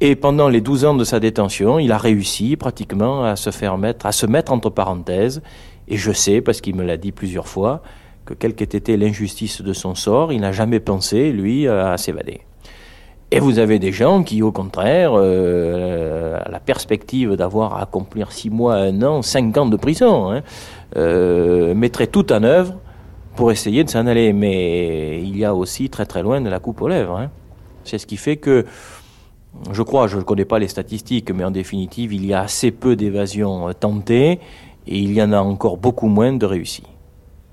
Et pendant les 12 ans de sa détention, il a réussi pratiquement à se faire mettre, à se mettre entre parenthèses. Et je sais, parce qu'il me l'a dit plusieurs fois, que quelle qu'ait été l'injustice de son sort, il n'a jamais pensé, lui, à s'évader. Et vous avez des gens qui, au contraire, euh, à la perspective d'avoir à accomplir six mois, un an, cinq ans de prison, hein, euh, mettraient tout en œuvre pour essayer de s'en aller. Mais il y a aussi très très loin de la coupe aux lèvres. Hein. C'est ce qui fait que, je crois, je ne connais pas les statistiques, mais en définitive, il y a assez peu d'évasions tentées et il y en a encore beaucoup moins de réussies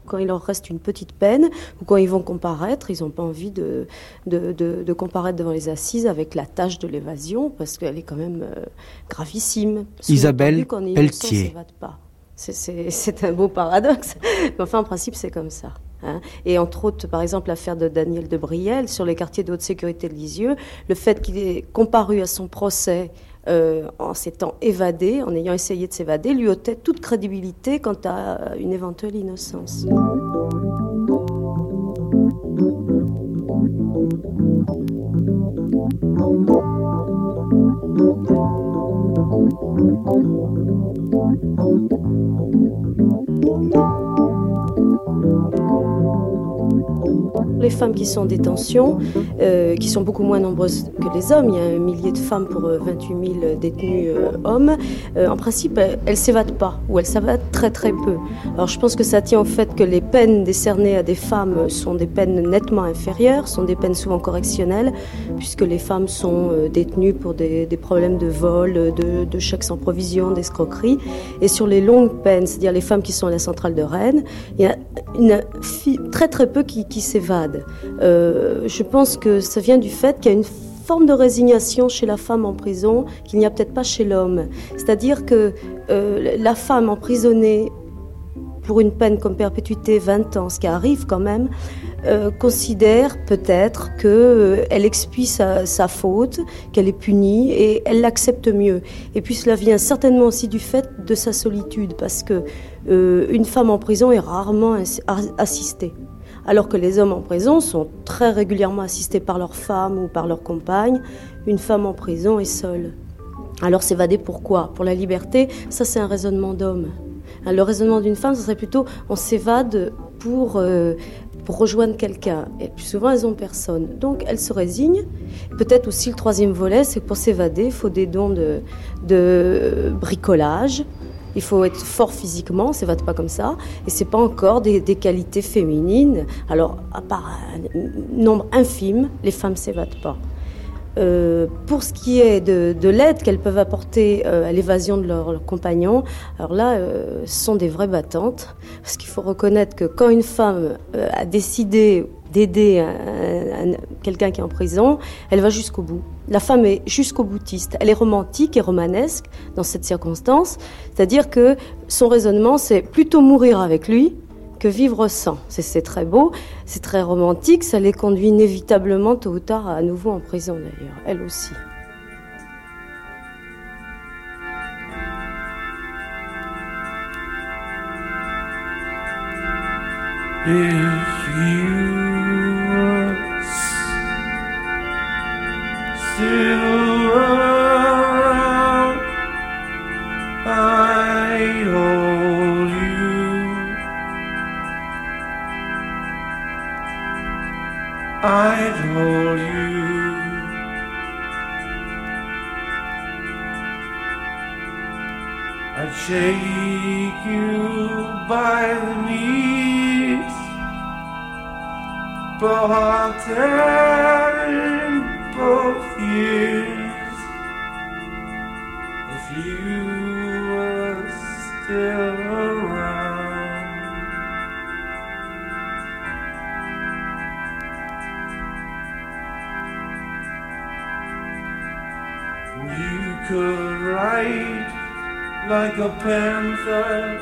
quand il leur reste une petite peine ou quand ils vont comparaître, ils n'ont pas envie de, de, de, de, comparaître devant les assises avec la tâche de l'évasion parce qu'elle est quand même euh, gravissime. Isabelle Pelletier. C'est un beau paradoxe, mais enfin en principe c'est comme ça. Hein. Et entre autres, par exemple, l'affaire de Daniel de Briel sur les quartiers de haute sécurité de Lisieux, le fait qu'il ait comparu à son procès euh, en s'étant évadé, en ayant essayé de s'évader, lui ôtait toute crédibilité quant à une éventuelle innocence. Les femmes qui sont en détention, euh, qui sont beaucoup moins nombreuses que les hommes, il y a un millier de femmes pour 28 euh, 000 détenus euh, hommes, en principe, elles, elles s'évadent pas, ou elles s'évadent très très peu. Alors je pense que ça tient au fait que les peines décernées à des femmes sont des peines nettement inférieures, sont des peines souvent correctionnelles, puisque les femmes sont détenues pour des, problèmes de vol, de, de chèques sans provision, d'escroquerie. Et sur les longues peines, c'est-à-dire les femmes qui sont à la centrale de Rennes, il y a très très peu qui, qui s'évadent. Euh, je pense que ça vient du fait qu'il y a une forme de résignation chez la femme en prison qu'il n'y a peut-être pas chez l'homme. C'est-à-dire que euh, la femme emprisonnée pour une peine comme perpétuité 20 ans, ce qui arrive quand même, euh, considère peut-être qu'elle euh, expie sa, sa faute, qu'elle est punie et elle l'accepte mieux. Et puis cela vient certainement aussi du fait de sa solitude, parce que euh, une femme en prison est rarement assistée alors que les hommes en prison sont très régulièrement assistés par leur femme ou par leur compagne. Une femme en prison est seule. Alors s'évader pourquoi Pour la liberté, ça c'est un raisonnement d'homme. Le raisonnement d'une femme, ce serait plutôt on s'évade pour, euh, pour rejoindre quelqu'un. Et plus souvent, elles ont personne. Donc elles se résignent. Peut-être aussi le troisième volet, c'est que pour s'évader, il faut des dons de bricolage. Il faut être fort physiquement, s'évade pas comme ça. Et c'est pas encore des, qualités féminines. Alors, à part un nombre infime, les femmes s'évadent pas. Euh, pour ce qui est de, de l'aide qu'elles peuvent apporter euh, à l'évasion de leurs leur compagnons, alors là, euh, ce sont des vraies battantes. Parce qu'il faut reconnaître que quand une femme a décidé d'aider quelqu'un qui est en prison, elle va jusqu'au bout. La femme est jusqu'au boutiste. Elle est romantique et romanesque dans cette circonstance. C'est-à-dire que son raisonnement, c'est plutôt mourir avec lui que vivre sans. C'est très beau, c'est très romantique, ça les conduit inévitablement tôt ou tard à nouveau en prison d'ailleurs, elle aussi. Panther,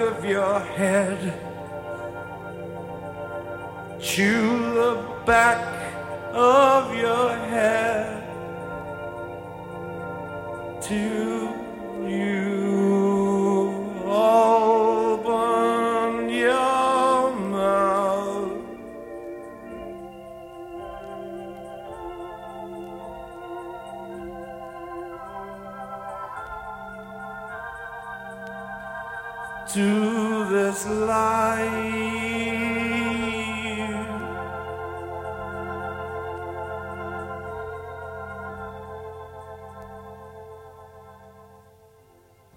of your head. Chew the back of your head to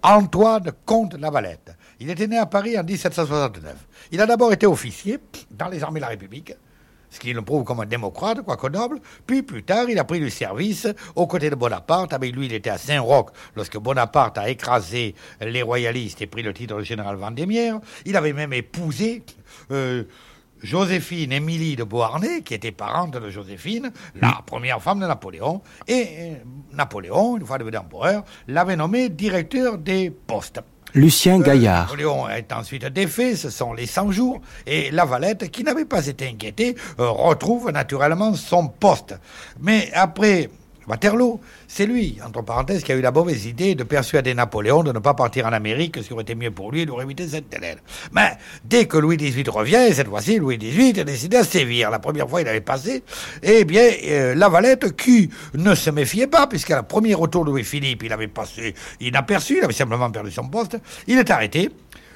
Antoine Comte Lavalette. Il était né à Paris en 1769. Il a d'abord été officier dans les armées de la République. ce qui le prouve comme un démocrate, quoique noble. Puis plus tard, il a pris du service aux côtés de Bonaparte. Avec lui, il était à Saint-Roch lorsque Bonaparte a écrasé les royalistes et pris le titre de général Vendémiaire. Il avait même épousé euh, Joséphine Émilie de Beauharnais, qui était parente de Joséphine, la première femme de Napoléon. Et euh, Napoléon, une fois devenu empereur, l'avait nommé directeur des postes. Lucien Gaillard. Napoléon est ensuite défait, ce sont les 100 jours, et Lavalette, qui n'avait pas été inquiété, euh, retrouve naturellement son poste. Mais après Waterloo, c'est lui, entre parenthèses, qui a eu la mauvaise idée de persuader Napoléon de ne pas partir en Amérique, ce qui aurait été mieux pour lui, il aurait évité cette hélène Mais dès que Louis XVIII revient, cette fois-ci, Louis XVIII a décidé à sévir. La première fois, il avait passé, eh bien, euh, Lavalette, qui ne se méfiait pas, puisqu'à la première retour de Louis-Philippe, il avait passé inaperçu, il avait simplement perdu son poste, il est arrêté,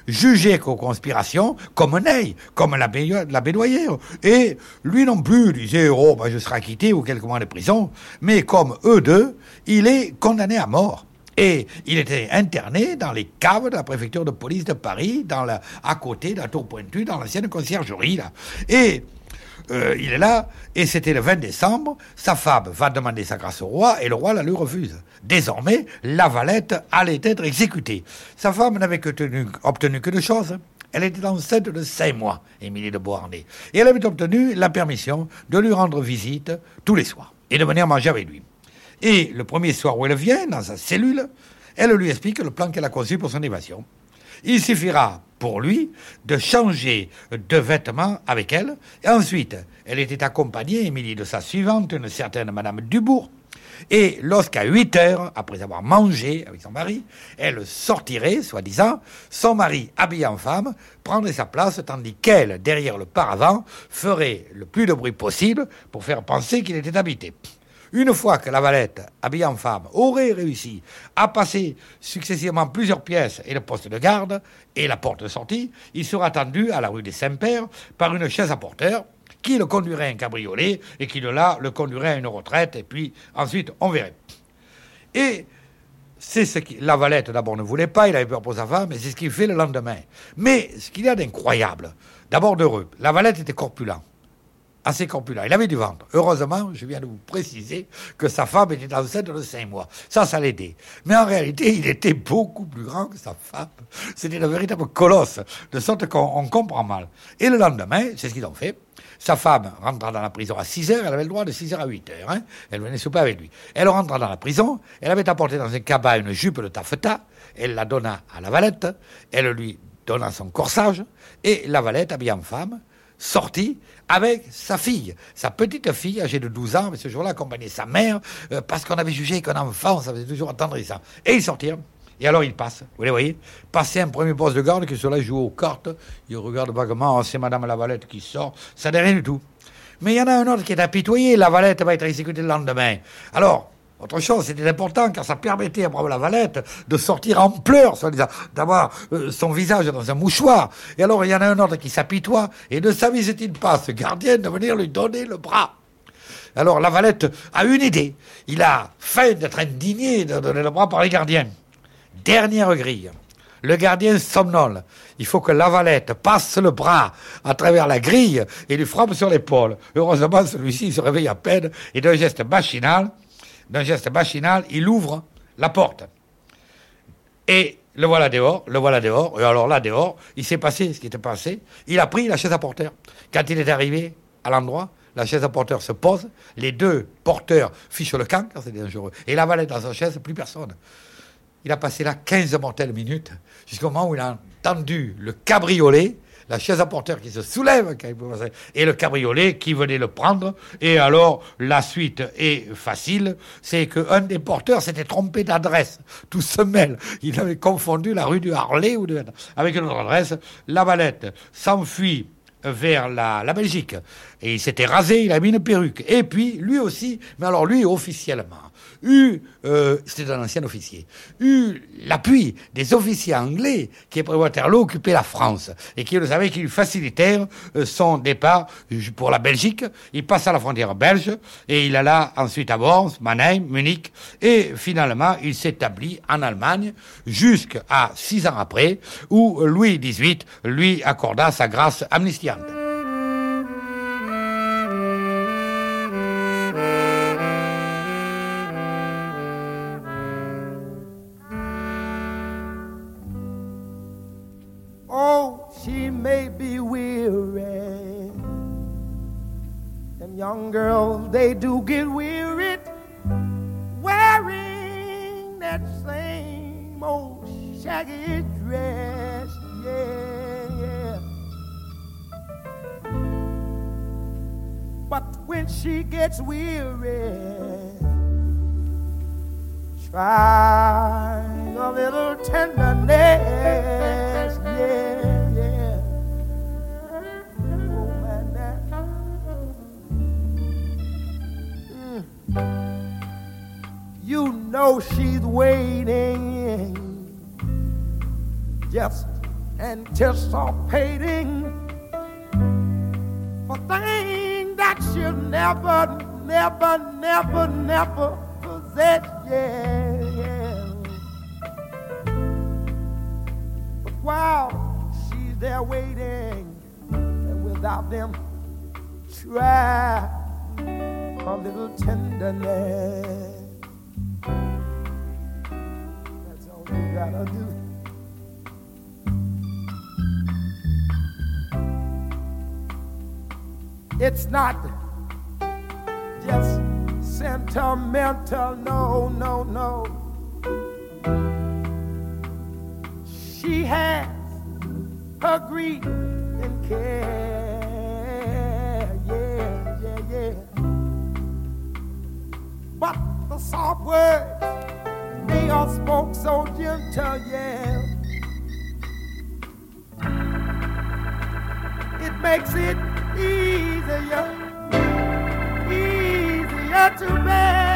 jugé qu'aux conspirations, comme Ney, comme la, Bédoyère. Et lui non plus disait, oh, ben, je serai acquitté ou quelques mois de prison. Mais comme eux deux, il est condamné à mort. Et il était interné dans les caves de la préfecture de police de Paris, dans la, à côté de la tour pointue, dans l'ancienne conciergerie. Euh, il est là, et c'était le 20 décembre, sa femme va demander sa grâce au roi, et le roi la lui refuse. Désormais, la valette allait être exécutée. Sa femme n'avait obtenu que deux choses. Elle était enceinte de cinq mois, Émilie de Beauharnais. Et elle avait obtenu la permission de lui rendre visite tous les soirs, et de venir manger avec lui. Et le premier soir où elle vient, dans sa cellule, elle lui explique le plan qu'elle a conçu pour son évasion. Il suffira pour lui de changer de vêtements avec elle. Ensuite, elle était accompagnée, Émilie, de sa suivante, une certaine Madame Dubourg. Et lorsqu'à 8 heures, après avoir mangé avec son mari, elle sortirait, soi-disant, son mari, habillé en femme, prendrait sa place, tandis qu'elle, derrière le paravent, ferait le plus de bruit possible pour faire penser qu'il était habité. Une fois que la valette, habillée en femme, aurait réussi à passer successivement plusieurs pièces et le poste de garde et la porte de sortie, il sera attendu à la rue des Saint-Pères par une chaise à porteur qui le conduirait à un cabriolet et qui de là le conduirait à une retraite et puis ensuite on verrait. Et c'est ce que la valette d'abord ne voulait pas, il avait peur pour sa femme, mais c'est ce qu'il fait le lendemain. Mais ce qu'il y a d'incroyable, d'abord d'heureux, la valette était corpulent corpulent. Il avait du ventre. Heureusement, je viens de vous préciser que sa femme était enceinte de 5 mois. Ça, ça l'aidait. Mais en réalité, il était beaucoup plus grand que sa femme. C'était un véritable colosse, de sorte qu'on comprend mal. Et le lendemain, c'est ce qu'ils ont fait. Sa femme rentra dans la prison à 6 heures, elle avait le droit de 6 heures à 8 heures. Hein. Elle venait souper avec lui. Elle rentra dans la prison, elle avait apporté dans un cabas une jupe de taffetas, elle la donna à la valette, elle lui donna son corsage, et la valette, habillée en femme, sorti avec sa fille, sa petite fille âgée de 12 ans, mais ce jour-là accompagnait sa mère, euh, parce qu'on avait jugé qu'un enfant, ça faisait toujours ça. Et ils sortirent. Et alors il passe, vous les voyez, passer un premier poste de garde qui cela joue aux cartes, il regarde vaguement, oh, c'est Madame Lavalette qui sort, ça n'est rien du tout. Mais il y en a un autre qui est apitoyé, Lavalette va être exécuté le lendemain. Alors, autre chose, c'était important car ça permettait à Bravo Lavalette de sortir en pleurs, d'avoir euh, son visage dans un mouchoir. Et alors il y en a un autre qui s'apitoie et ne savait-il pas, ce gardien, de venir lui donner le bras? Alors Lavalette a une idée. Il a faim d'être indigné de donner le bras par les gardiens. Dernière grille. Le gardien somnole. Il faut que Lavalette passe le bras à travers la grille et lui frappe sur l'épaule. Heureusement, celui-ci se réveille à peine et d'un geste machinal, d'un geste machinal, il ouvre la porte. Et le voilà dehors, le voilà dehors. Et alors là, dehors, il s'est passé ce qui était passé. Il a pris la chaise à porteur. Quand il est arrivé à l'endroit, la chaise à porteur se pose. Les deux porteurs fichent le camp, car c'est dangereux. Et la valette dans sa chaise, plus personne. Il a passé là 15 mortelles minutes, jusqu'au moment où il a entendu le cabriolet la chaise à porteur qui se soulève et le cabriolet qui venait le prendre. Et alors, la suite est facile, c'est qu'un des porteurs s'était trompé d'adresse. Tout se mêle. Il avait confondu la rue du Harlay ou avec une autre adresse. La valette s'enfuit vers la, la, Belgique. Et il s'était rasé, il a mis une perruque. Et puis, lui aussi, mais alors lui officiellement, eu, euh, c'était un ancien officier, eu l'appui des officiers anglais qui, après Waterloo, occupaient la France et qui, vous savez, qui lui facilitèrent euh, son départ pour la Belgique. Il passe à la frontière belge et il alla ensuite à Worms, Mannheim, Munich et finalement il s'établit en Allemagne jusqu'à six ans après où Louis XVIII lui accorda sa grâce amnistiante. Girls, they do get wearied wearing that same old shaggy dress. Yeah, yeah. But when she gets weary, try a little tenderness. Yeah. You know she's waiting, just anticipating for things that she'll never, never, never, never possess. Yeah, yeah. But while she's there waiting, and without them, try a little tenderness. You gotta do. It's not just sentimental, no, no, no. She has her grief and care, yeah, yeah, yeah. But the soft words they are spoke so gentle, yeah. It makes it easier, easier to bear.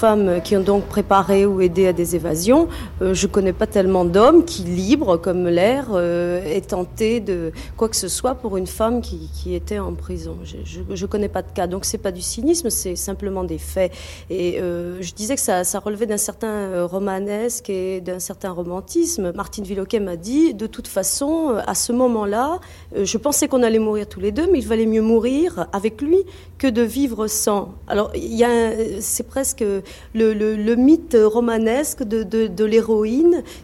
Femmes qui ont donc préparé ou aidé à des évasions. Euh, je connais pas tellement d'hommes qui, libres comme l'air, euh, aient tenté de quoi que ce soit pour une femme qui, était en prison. Je, je connais pas de cas, donc c'est pas du cynisme, c'est simplement des faits. Et euh, je disais que ça, relevait d'un certain euh, romanesque et d'un certain romantisme. Martine Villoquet m'a dit, de toute façon, euh, à ce moment-là, je pensais qu'on allait mourir tous les deux, mais il valait mieux mourir avec lui que de vivre sans. Alors, il y a, c'est presque le mythe romanesque de, de- de l'héroïne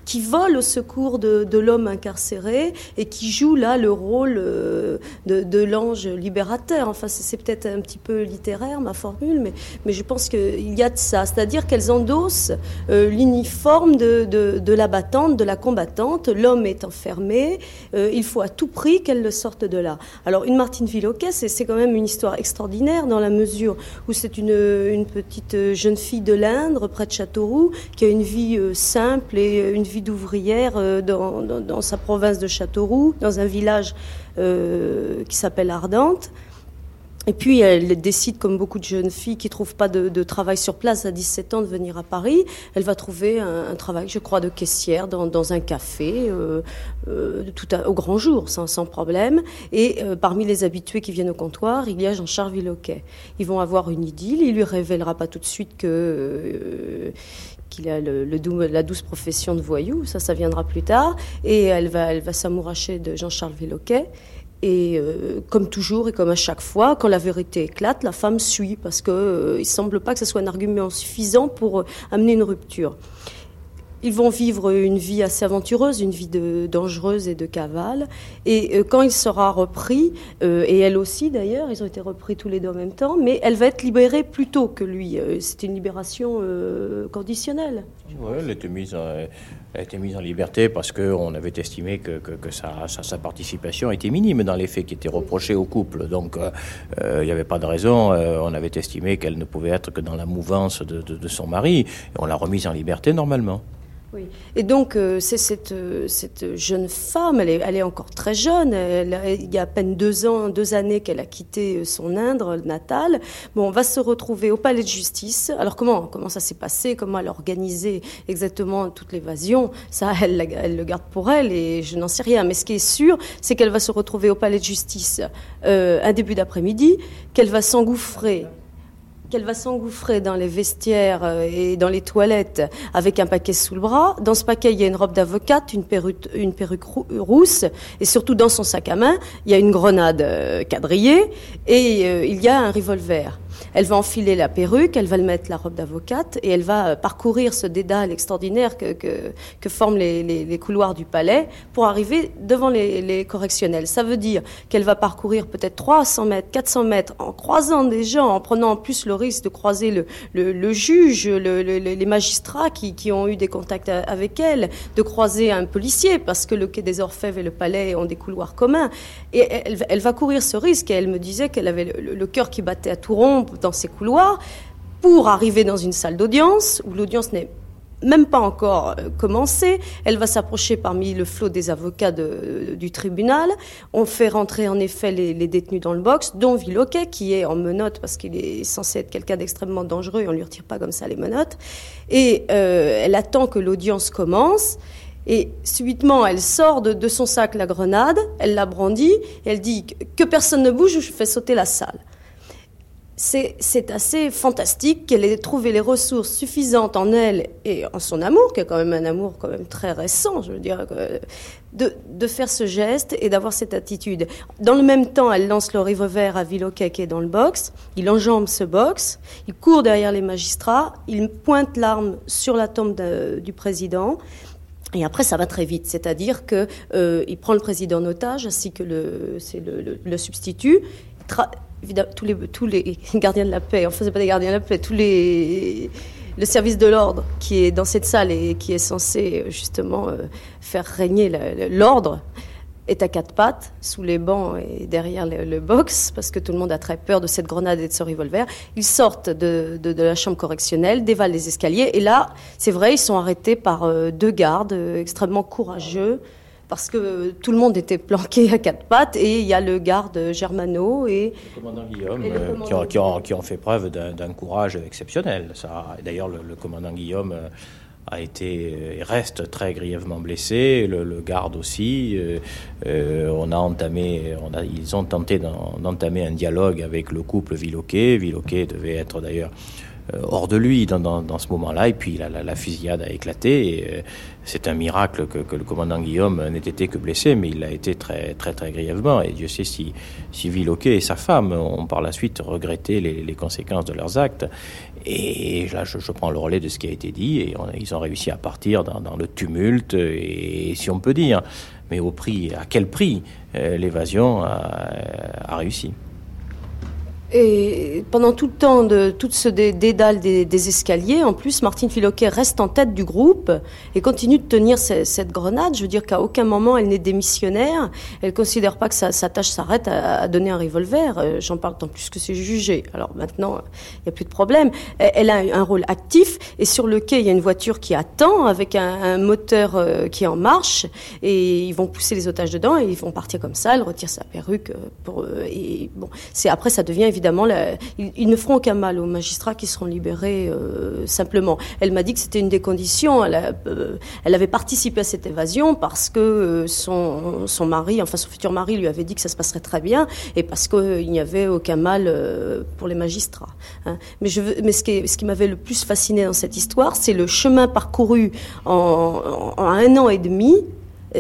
qui vole au secours de, de l'homme incarcéré et qui joue là le rôle euh, de, de l'ange libérateur. Enfin, c'est, peut-être un petit peu littéraire ma formule, mais, mais je pense qu'il y a de ça. C'est-à-dire qu'elles endossent euh, l'uniforme de, de, de la battante, de la combattante. L'homme est enfermé. euh, il faut à tout prix qu'elle le sorte de là. Alors, une Martine Villoquet, c'est, quand même une histoire extraordinaire dans la mesure où c'est une, une petite jeune fille de l'Indre, près de Châteauroux, qui a une vie euh, simple et euh, une vie d'ouvrière euh, dans, sa province de Châteauroux, dans un village euh, qui s'appelle Ardente. Et puis elle décide, comme beaucoup de jeunes filles qui trouvent pas de, travail sur place à 17 ans, de venir à Paris. Elle va trouver un, travail, je crois, de caissière dans, un café, tout au grand jour, sans, problème. Et parmi les habitués qui viennent au comptoir, il y a Jean-Charles Villoquet. Ils vont avoir une idylle. Il lui révélera pas tout de suite que qu'il a le, la douce profession de voyou. Ça, ça viendra plus tard. Et elle va, elle va s'amouracher de Jean-Charles Villoquet. Et euh, comme toujours et comme à chaque fois, quand la vérité éclate, la femme suit parce que euh, il semble pas que ce soit un argument suffisant pour euh, amener une rupture. Ils vont vivre une vie assez aventureuse, une vie de, dangereuse et de cavale. Et euh, quand il sera repris, euh, et elle aussi d'ailleurs, ils ont été repris tous les deux en même temps, mais elle va être libérée plus tôt que lui. Euh, C'était une libération conditionnelle. Ouais, elle était mise, mise en liberté parce qu'on avait estimé que, que, sa, participation était minime dans les faits qui étaient reprochés au couple. Donc euh, euh, il n'y avait pas de raison. Euh, on avait estimé qu'elle ne pouvait être que dans la mouvance de son mari. Et on l'a remise en liberté normalement. Et donc, euh, c'est cette, euh, cette jeune femme, elle est, elle est encore très jeune, il y a à peine deux ans, deux années qu'elle a quitté euh, son Indre natale. Bon, on va se retrouver au palais de justice. Alors, comment, comment ça s'est passé? Comment elle a organisé exactement toute l'évasion? Ça, elle, elle le garde pour elle et je n'en sais rien. Mais ce qui est sûr, c'est qu'elle va se retrouver au palais de justice euh, un début d'après-midi, qu'elle va s'engouffrer qu'elle va s'engouffrer dans les vestiaires euh, et dans les toilettes avec un paquet sous le bras. Dans ce paquet, il y a une robe d'avocate, une perruque, une perruque rou- rousse, et surtout dans son sac à main, il y a une grenade euh, quadrillée et euh, il y a un revolver. Elle va enfiler la perruque, elle va le mettre la robe d'avocate et elle va euh, parcourir ce dédale extraordinaire que, que, forment les, les- couloirs du palais pour arriver devant les, correctionnels. Ça veut dire qu'elle va parcourir peut-être 300 mètres, 400 mètres en croisant des gens, en prenant en plus le risque de croiser le, le, juge, le- le- le- les magistrats qui, qui ont eu des contacts avec elle, de croiser un policier parce que le quai des Orfèvres et le palais ont des couloirs communs. Et elle, va courir ce risque et elle me disait qu'elle avait le, le cœur qui battait à tout dans ces couloirs pour arriver dans une salle d'audience où l'audience n'est même pas encore euh, commencée. Elle va s'approcher parmi le flot des avocats de- du tribunal. On fait rentrer en effet les, détenus dans le box, dont Villoquet, qui est en menottes parce qu'il est censé être quelqu'un d'extrêmement dangereux et on lui retire pas comme ça les menottes. Et euh, elle attend que l'audience commence. Et subitement, elle sort de, de son sac la grenade, elle la brandit, et elle dit que personne ne bouge ou je fais sauter la salle c'est assez fantastique qu'elle ait trouvé les ressources suffisantes en elle et en son amour, qui est quand même un amour quand même très récent, je veux dire, que- de, faire ce geste et d'avoir cette attitude. Dans le même temps, elle lance le revolver à Villoquet qui est dans le box, il enjambe ce box, il court derrière les magistrats, il pointe l'arme sur la tombe du président. Et après, ça va très vite, c'est-à-dire que euh, prend le président en otage, ainsi que le, c'est le substitut. Évidemment, tous les, gardiens de la paix, enfin, c'est pas des gardiens de la paix, tous les le service de l'ordre qui est dans cette salle et qui est censé euh, justement euh, faire régner l'ordre est à quatre pattes, sous les bancs et derrière le, box, parce que tout le monde a très peur de cette grenade et de ce revolver. Ils sortent de, la chambre correctionnelle, dévalent les escaliers, et là, c'est vrai, ils sont arrêtés par euh, deux gardes extrêmement courageux, parce que tout le monde était planqué à quatre pattes, et il y a le garde Germano et... Le commandant Guillaume, le euh, commandant qui, ont, qui ont- qui ont fait preuve d'un courage exceptionnel. Ça, D'ailleurs, le, le commandant Guillaume euh, a été euh, et reste très grièvement blessé, le, le garde aussi. Euh, on a entamé, on a, ils ont tenté d'en- d'entamer un dialogue avec le couple Villoquet. Villoquet devait être d'ailleurs hors de lui dans, dans, dans ce moment-là, et puis la, la, la fusillade a éclaté. Et, c'est un miracle que, le commandant Guillaume n'ait été que blessé, mais il a été très très très grièvement. Et Dieu sait si, si et sa femme ont par la suite regretté les, conséquences de leurs actes. Et là, je, prends le relais de ce qui a été dit, et ils ont réussi à partir dans, le tumulte, et, si on peut dire, mais au prix, à quel prix euh, l'évasion a réussi? Et pendant tout le temps de tout ce dé- dédale des, escaliers, en plus, Martine Filoquet reste en tête du groupe et continue de tenir ce- cette grenade. Je veux dire qu'à aucun moment elle n'est démissionnaire. Elle considère pas que sa, tâche s'arrête à, donner un revolver. Euh, J'en parle tant plus que c'est jugé. Alors maintenant, il n'y a plus de problème. Elle, a un rôle actif et sur le quai, il y a une voiture qui attend avec un, moteur euh, qui est en marche et ils vont pousser les otages dedans et ils vont partir comme ça. Elle retire sa perruque euh, pour et bon, c'est après ça devient évidemment ils, ne feront aucun mal aux magistrats qui seront libérés euh, simplement. Elle m'a dit que c'était une des conditions. Elle, euh, elle avait participé à cette évasion parce que euh, son, son mari, enfin son futur mari, lui avait dit que ça se passerait très bien et parce qu'il n'y avait aucun mal pour les magistrats. hein. Mais, je mais ce qui, ce qui m'avait le plus fasciné dans cette histoire, c'est le chemin parcouru en, un an et demi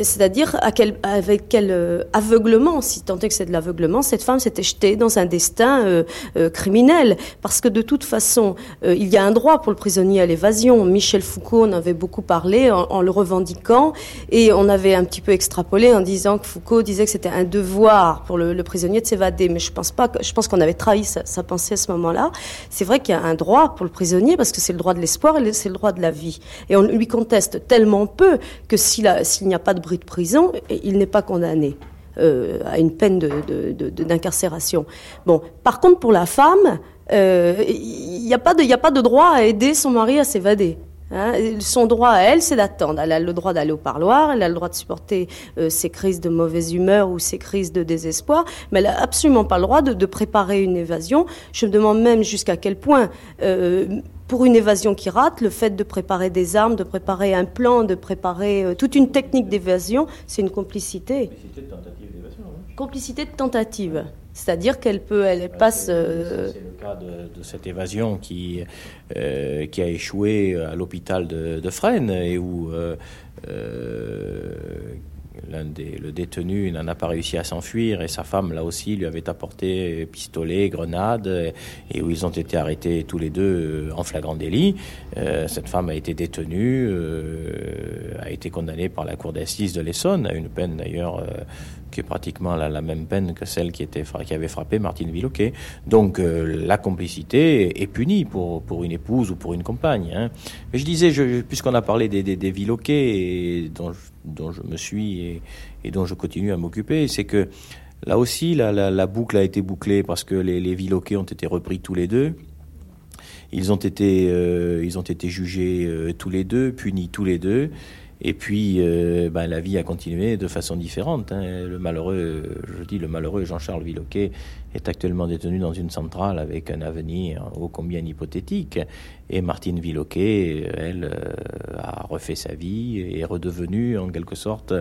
c'est-à-dire à quel, avec quel euh, aveuglement, si tant est que c'est de l'aveuglement, cette femme s'était jetée dans un destin euh, euh, criminel. Parce que de toute façon, euh, il y a un droit pour le prisonnier à l'évasion. Michel Foucault en avait beaucoup parlé en, le revendiquant et on avait un petit peu extrapolé en disant que Foucault disait que c'était un devoir pour le, prisonnier de s'évader. Mais je pense pas, je pense qu'on avait trahi sa, pensée à ce moment-là. C'est vrai qu'il y a un droit pour le prisonnier parce que c'est le droit de l'espoir et c'est le droit de la vie. Et on lui conteste tellement peu que s'il n'y a pas de bris de prison, il n'est pas condamné. euh, à une peine d'incarcération. Bon, par contre, pour la femme, euh, il n'y a, pas de- droit à aider son mari à s'évader. Hein, son droit à elle, c'est d'attendre. Elle a le droit d'aller au parloir, elle a le droit de supporter euh, ses crises de mauvaise humeur ou ses crises de désespoir, mais elle a absolument pas le droit de, préparer une évasion. Je me demande même jusqu'à quel point, pour une évasion qui rate, le fait de préparer des armes, de préparer un plan, de préparer euh, toute une technique d'évasion, c'est une complicité. Complicité de tentative. C'est-à-dire qu'elle peut, elle passe. euh, C'est le cas de, de cette évasion qui, euh, qui a échoué à l'hôpital de, de Fresnes et où l'un des, le détenu n'en a pas réussi à s'enfuir et sa femme, là aussi, lui avait apporté pistolet, grenade et où ils ont été arrêtés tous les deux euh, en flagrant délit. Euh, cette femme a été détenue, euh, a été condamnée par la cour d'assises de l'Essonne à une peine d'ailleurs qui est pratiquement la, même peine que celle qui, était, qui avait frappé Martine Villoquet. Donc euh, la complicité est punie pour, pour une épouse ou pour une compagne. hein. Mais je disais, puisqu'on a parlé des, des, dont, dont je me suis et, dont je continue à m'occuper, c'est que là aussi la, boucle a été bouclée parce que les, les ont été repris tous les deux. Ils ont été, euh, ils ont été jugés euh, tous les deux, punis tous les deux. Et puis, euh, ben, la vie a continué de façon différente. hein. Le malheureux, je dis le malheureux Jean-Charles Villoquet est actuellement détenu dans une centrale avec un avenir ô combien hypothétique. Et Martine Villoquet, elle, euh, a refait sa vie et est redevenue en quelque sorte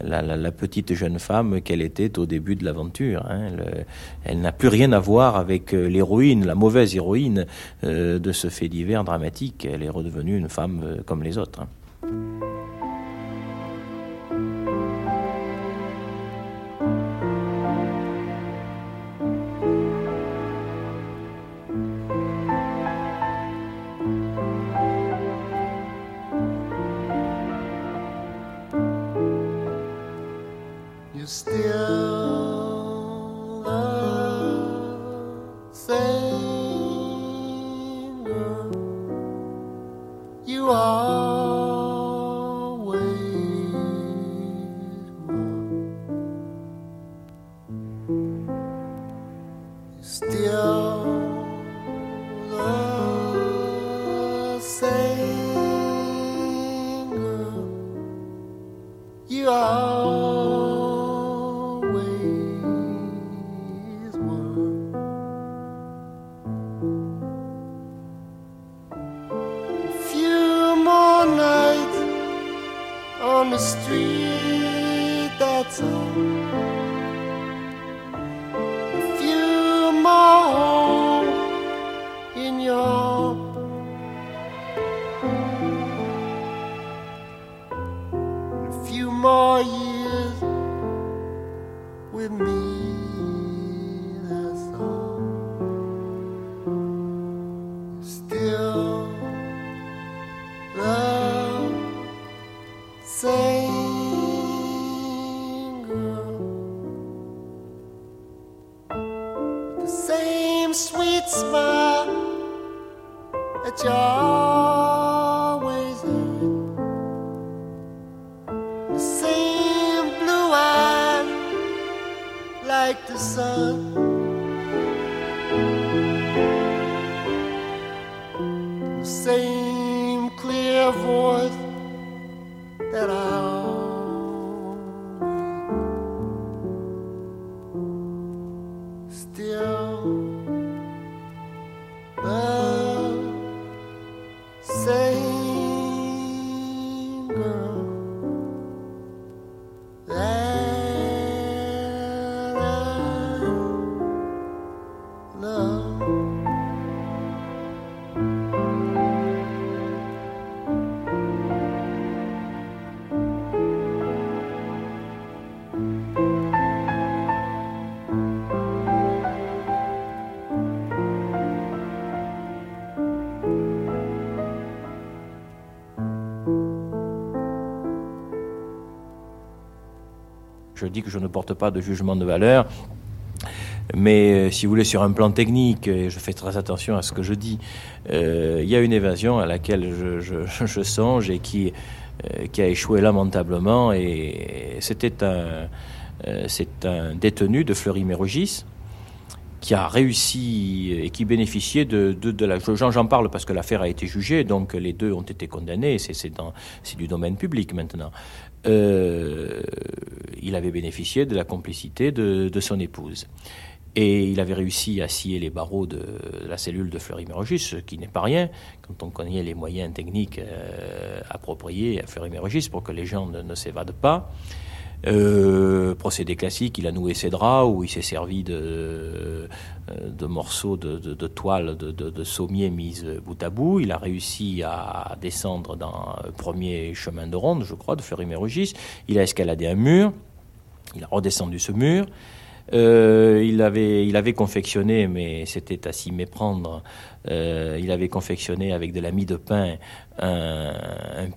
la, petite jeune femme qu'elle était au début de l'aventure. hein. Le- elle n'a plus rien à voir avec euh, l'héroïne, la mauvaise héroïne euh, de ce fait divers dramatique. Elle est redevenue une femme euh, comme les autres. Je dis que je ne porte pas de jugement de valeur, mais euh, si vous voulez, sur un plan technique, et je fais très attention à ce que je dis, euh, il y a une évasion à laquelle je, songe et qui, euh, qui a échoué lamentablement. Et c'était un, un détenu de Fleury-Mérogis qui a réussi et qui bénéficiait de, de, de la. J'en parle parce que l'affaire a été jugée, donc les deux ont été condamnés. C'est du domaine public maintenant. Euh, il avait bénéficié de la complicité de, son épouse. Et il avait réussi à scier les barreaux de la cellule de Fleury-Mérogis, ce qui n'est pas rien quand on connaît les moyens techniques euh, appropriés à Fleury-Mérogis pour que les gens ne s'évadent pas. Euh, procédé classique, il a noué ses draps ou il s'est servi de, euh, de morceaux de, de- toile de, de, sommier mises bout à bout. Il a réussi à descendre dans le premier chemin de ronde, je crois, de Fleury-Mérogis. Il a escaladé un mur. Il a redescendu ce mur. Euh, il, avait, il avait confectionné, mais c'était à s'y méprendre, euh, il avait confectionné avec de la mie de pain un,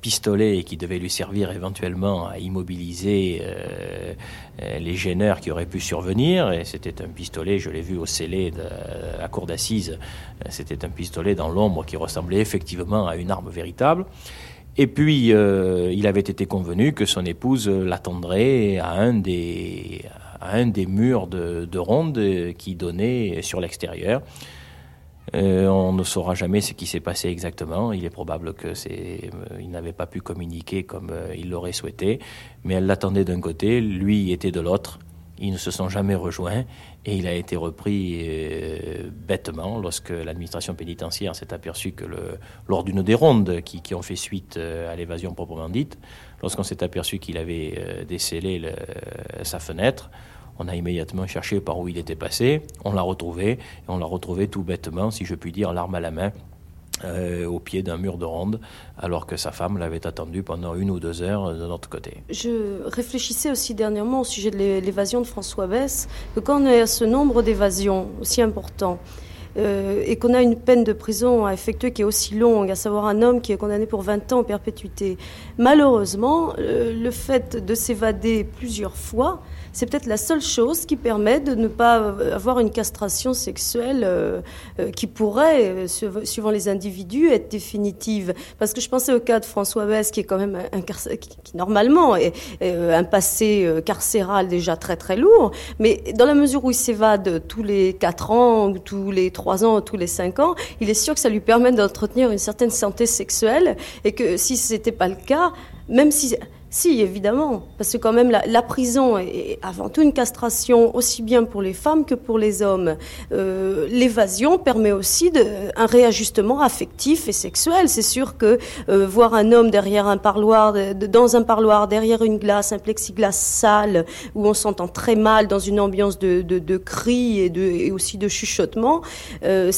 pistolet qui devait lui servir éventuellement à immobiliser euh, euh, les gêneurs qui auraient pu survenir. Et c'était un pistolet, je l'ai vu au scellé de la cour d'assises, c'était un pistolet dans l'ombre qui ressemblait effectivement à une arme véritable. Et puis, il avait été convenu que son épouse l'attendrait à un des, à un des murs de, de ronde qui donnait sur l'extérieur. Euh, on ne saura jamais ce qui s'est passé exactement. Il est probable que euh, n'avait pas pu communiquer comme euh, il l'aurait souhaité, mais elle l'attendait d'un côté, lui était de l'autre. Ils ne se sont jamais rejoints et il a été repris bêtement lorsque l'administration pénitentiaire s'est aperçue que lors d'une des rondes qui, ont fait suite à l'évasion proprement dite, lorsqu'on s'est aperçu qu'il avait décellé le- sa fenêtre, on a immédiatement cherché par où il était passé, on l'a retrouvé, et on l'a retrouvé tout bêtement, si je puis dire, l'arme à la main, euh, au pied d'un mur de ronde, alors que sa femme l'avait attendu pendant une ou deux heures de notre côté. Je réfléchissais aussi dernièrement au sujet de l'é- l'évasion de François Bess, que quand on a ce nombre d'évasions aussi important, euh, et qu'on a une peine de prison à effectuer qui est aussi longue, à savoir un homme qui est condamné pour 20 ans en perpétuité, malheureusement, euh, le fait de s'évader plusieurs fois, c'est peut-être la seule chose qui permet de ne pas avoir une castration sexuelle euh, euh, qui pourrait, euh, suiv- suivant les individus, être définitive. Parce que je pensais au cas de François Bess, qui est quand même un, qui, normalement est, un passé carcéral déjà très très lourd, mais dans la mesure où il s'évade tous les 4 ans, ou tous les 3 ans, ou tous les 5 ans, il est sûr que ça lui permet d'entretenir une certaine santé sexuelle, et que si ce n'était pas le cas, même si... Si, évidemment, parce que quand même la, prison est avant tout une castration aussi bien pour les femmes que pour les hommes. Euh, L'évasion permet aussi un réajustement affectif et sexuel. C'est sûr que euh, voir un homme derrière un parloir, dans un parloir, derrière une glace, un plexiglas sale, où on s'entend très mal dans une ambiance de, cris et, aussi de chuchotement, euh,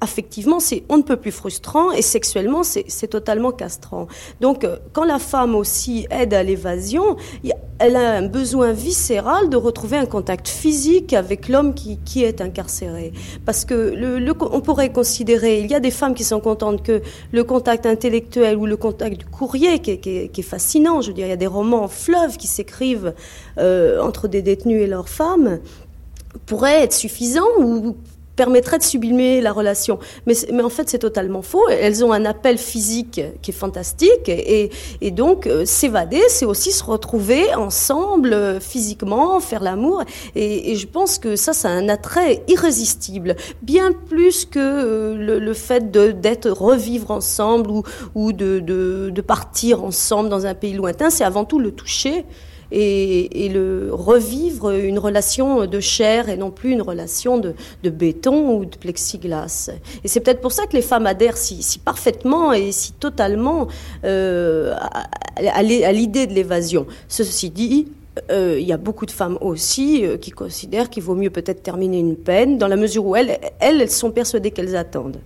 affectivement, c'est on ne peut plus frustrant et sexuellement, c'est c'est totalement castrant. Donc, euh, quand la femme aussi aide à l'évasion, elle a un besoin viscéral de retrouver un contact physique avec l'homme qui, qui est incarcéré. Parce que le, le- on pourrait considérer, il y a des femmes qui sont contentes que le contact intellectuel ou le contact du courrier, qui qui qui est fascinant, je veux dire, il y a des romans en fleuve qui s'écrivent euh, entre des détenus et leurs femmes, pourrait être suffisant ou permettrait de sublimer la relation. Mais, mais en fait, c'est totalement faux. Elles ont un appel physique qui est fantastique. Et, et donc, euh, s'évader, c'est aussi se retrouver ensemble euh, physiquement, faire l'amour. Et, et je pense que ça, c'est un attrait irrésistible. Bien plus que euh, le, le fait d'être revivre ensemble ou, ou de, de, de partir ensemble dans un pays lointain. C'est avant tout le toucher et, le revivre une relation de chair et non plus une relation de, béton ou de plexiglas. Et c'est peut-être pour ça que les femmes adhèrent si, parfaitement et si totalement euh, à, l'idée de l'évasion. Ceci dit, euh, il y a beaucoup de femmes aussi euh, qui considèrent qu'il vaut mieux peut-être terminer une peine, dans la mesure où elles, elles sont persuadées qu'elles attendent.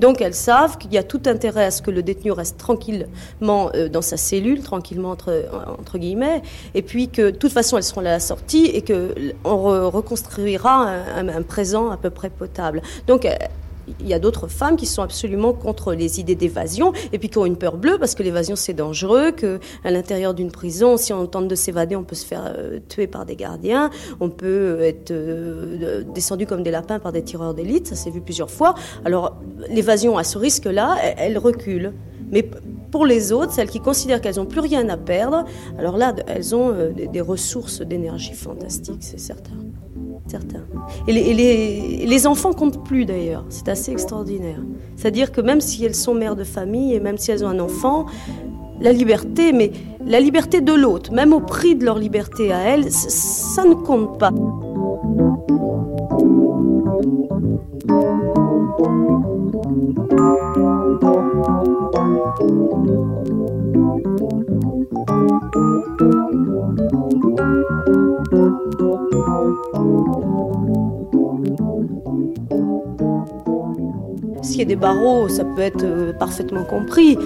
Donc elles savent qu'il y a tout intérêt à ce que le détenu reste tranquillement euh, dans sa cellule, tranquillement entre, entre, guillemets, et puis que de toute façon elles seront à la sortie et qu'on re reconstruira un, un, un, présent à peu près potable. Donc il y a d'autres femmes qui sont absolument contre les idées d'évasion et puis qui ont une peur bleue parce que l'évasion c'est dangereux, que à l'intérieur d'une prison, si on tente de s'évader, on peut se faire euh, tuer par des gardiens, on peut être euh, descendu comme des lapins par des tireurs d'élite, ça s'est vu plusieurs fois. Alors l'évasion à ce risque-là, elle, elle recule. Mais pour les autres, celles qui considèrent qu'elles n'ont plus rien à perdre, alors là, elles ont euh, des ressources d'énergie fantastiques, c'est certain certains. Et les, les, enfants comptent plus d'ailleurs, c'est assez extraordinaire. C'est-à-dire que même si elles sont mères de famille et même si elles ont un enfant, la liberté, mais la liberté de l'autre, même au prix de leur liberté à elles, ça ne compte pas. Est des barreaux, ça peut être euh, parfaitement compris.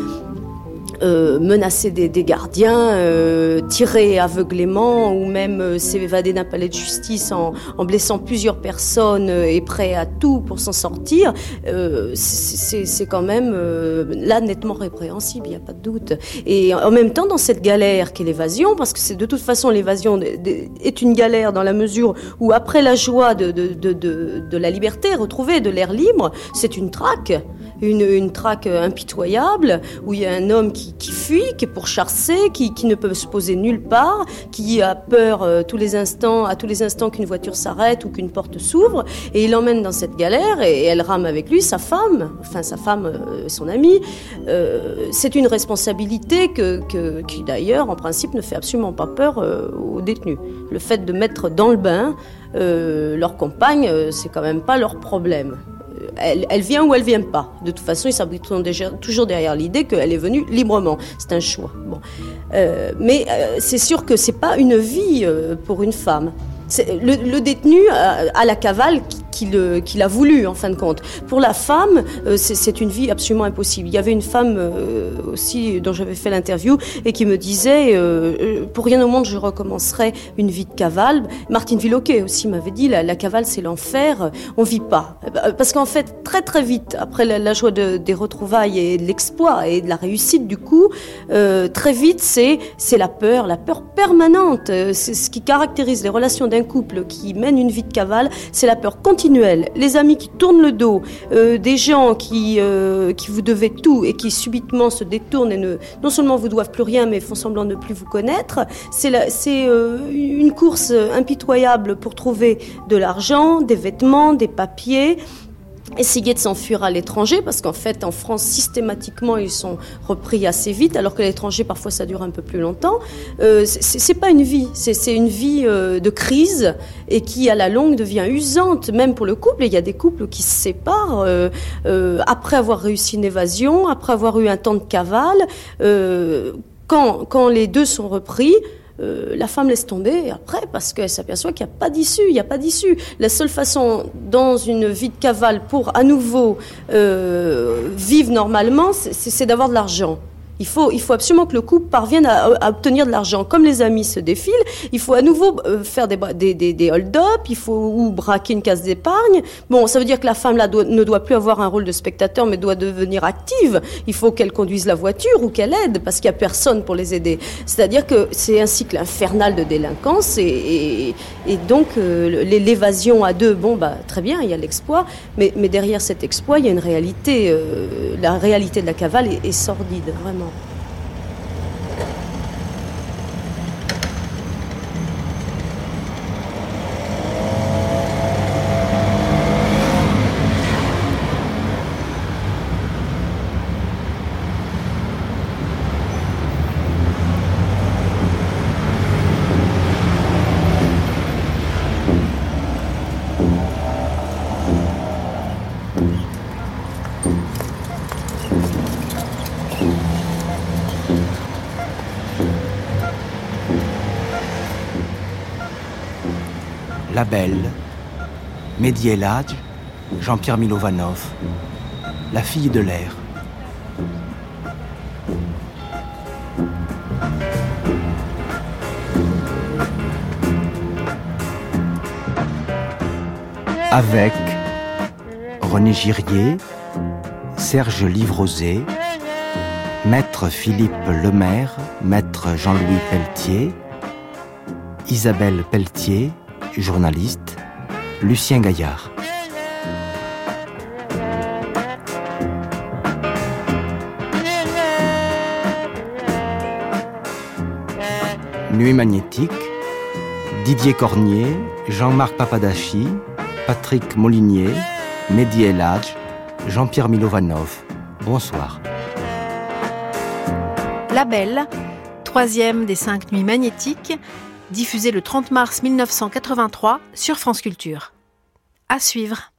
Euh, menacer des, des gardiens, euh, tirer aveuglément ou même euh, s'évader d'un palais de justice en, en, blessant plusieurs personnes euh, et prêt à tout pour s'en sortir, euh, c'est quand même là nettement répréhensible, il n'y a pas de doute. Et en même temps, dans cette galère qu'est l'évasion, parce que c'est de toute façon l'évasion est une galère dans la mesure où après la joie de, de, de, de, de la liberté retrouvée, de l'air libre, c'est une traque une, une traque impitoyable où il y a un homme qui, qui fuit, qui est pourchassé, qui, qui ne peut se poser nulle part, qui a peur euh, tous les instants, à tous les instants qu'une voiture s'arrête ou qu'une porte s'ouvre, et il l'emmène dans cette galère et, elle rame avec lui sa femme, enfin sa femme, euh, son amie. Euh, c'est une responsabilité que, que qui d'ailleurs, en principe, ne fait absolument pas peur aux détenus. Le fait de mettre dans le bain leur compagne, c'est quand même pas leur problème elle, vient ou elle vient pas. De toute façon, ils s'abriteront toujours derrière l'idée qu'elle est venue librement. C'est un choix. Bon. Euh, mais euh, c'est sûr que c'est pas une vie euh, pour une femme. Le, détenu a, la cavale qu'il qu qu a voulu en fin de compte. Pour la femme, euh, c'est une vie absolument impossible. Il y avait une femme euh, aussi dont j'avais fait l'interview et qui me disait euh, pour rien au monde je recommencerai une vie de cavale. Martine Villoquet aussi m'avait dit la, cavale c'est l'enfer, on vit pas parce qu'en fait très très vite après la, joie de, des retrouvailles et de l'exploit et de la réussite du coup très vite c'est la peur, la peur permanente. C'est ce qui caractérise les relations d'un couple qui mène une vie de cavale, c'est la peur continuelle. Les amis qui tournent le dos, euh, des gens qui, euh, qui vous devaient tout et qui subitement se détournent et ne, non seulement vous doivent plus rien, mais font semblant de ne plus vous connaître. C'est euh, une course impitoyable pour trouver de l'argent, des vêtements, des papiers essayer de s'enfuir à l'étranger, parce qu'en fait, en France, systématiquement, ils sont repris assez vite, alors que l'étranger, parfois, ça dure un peu plus longtemps. Euh, c'est pas une vie, c'est une vie euh, de crise et qui, à la longue, devient usante, même pour le couple. Et il y a des couples qui se séparent euh, euh après avoir réussi une évasion, après avoir eu un temps de cavale. Euh, quand, quand les deux sont repris, euh, la femme laisse tomber après parce qu'elle s'aperçoit qu'il n'y a pas d'issue, il n'y a pas d'issue. La seule façon dans une vie de cavale pour à nouveau euh, vivre normalement, c'est d'avoir de l'argent. Il faut, il faut absolument que le couple parvienne à, à obtenir de l'argent. Comme les amis se défilent, il faut à nouveau euh, faire des, des, des, hold-up, il faut ou braquer une case d'épargne. Bon, ça veut dire que la femme là ne doit plus avoir un rôle de spectateur, mais doit devenir active. Il faut qu'elle conduise la voiture ou qu'elle aide, parce qu'il n'y a personne pour les aider. C'est-à-dire que c'est un cycle infernal de délinquance, et, et, et donc euh, l'évasion à deux, bon, bah, très bien, il y a l'exploit, mais, mais derrière cet exploit, il y a une réalité. Euh, la réalité de la cavale est, est sordide, vraiment. La Belle, Mehdi El Hadj, Jean-Pierre Milovanov, La fille de l'air. Avec René Girier, Serge Livrosé, Maître Philippe Lemaire, Maître Jean-Louis Pelletier, Isabelle Pelletier, journaliste, Lucien Gaillard. Nuit magnétique, Didier Cornier, Jean-Marc Papadachi, Patrick Molinier, Mehdi El Hadj, Jean-Pierre Milovanov. Bonsoir. La Belle, troisième des cinq nuits magnétiques, diffusée le 30 mars 1983 sur France Culture. À suivre.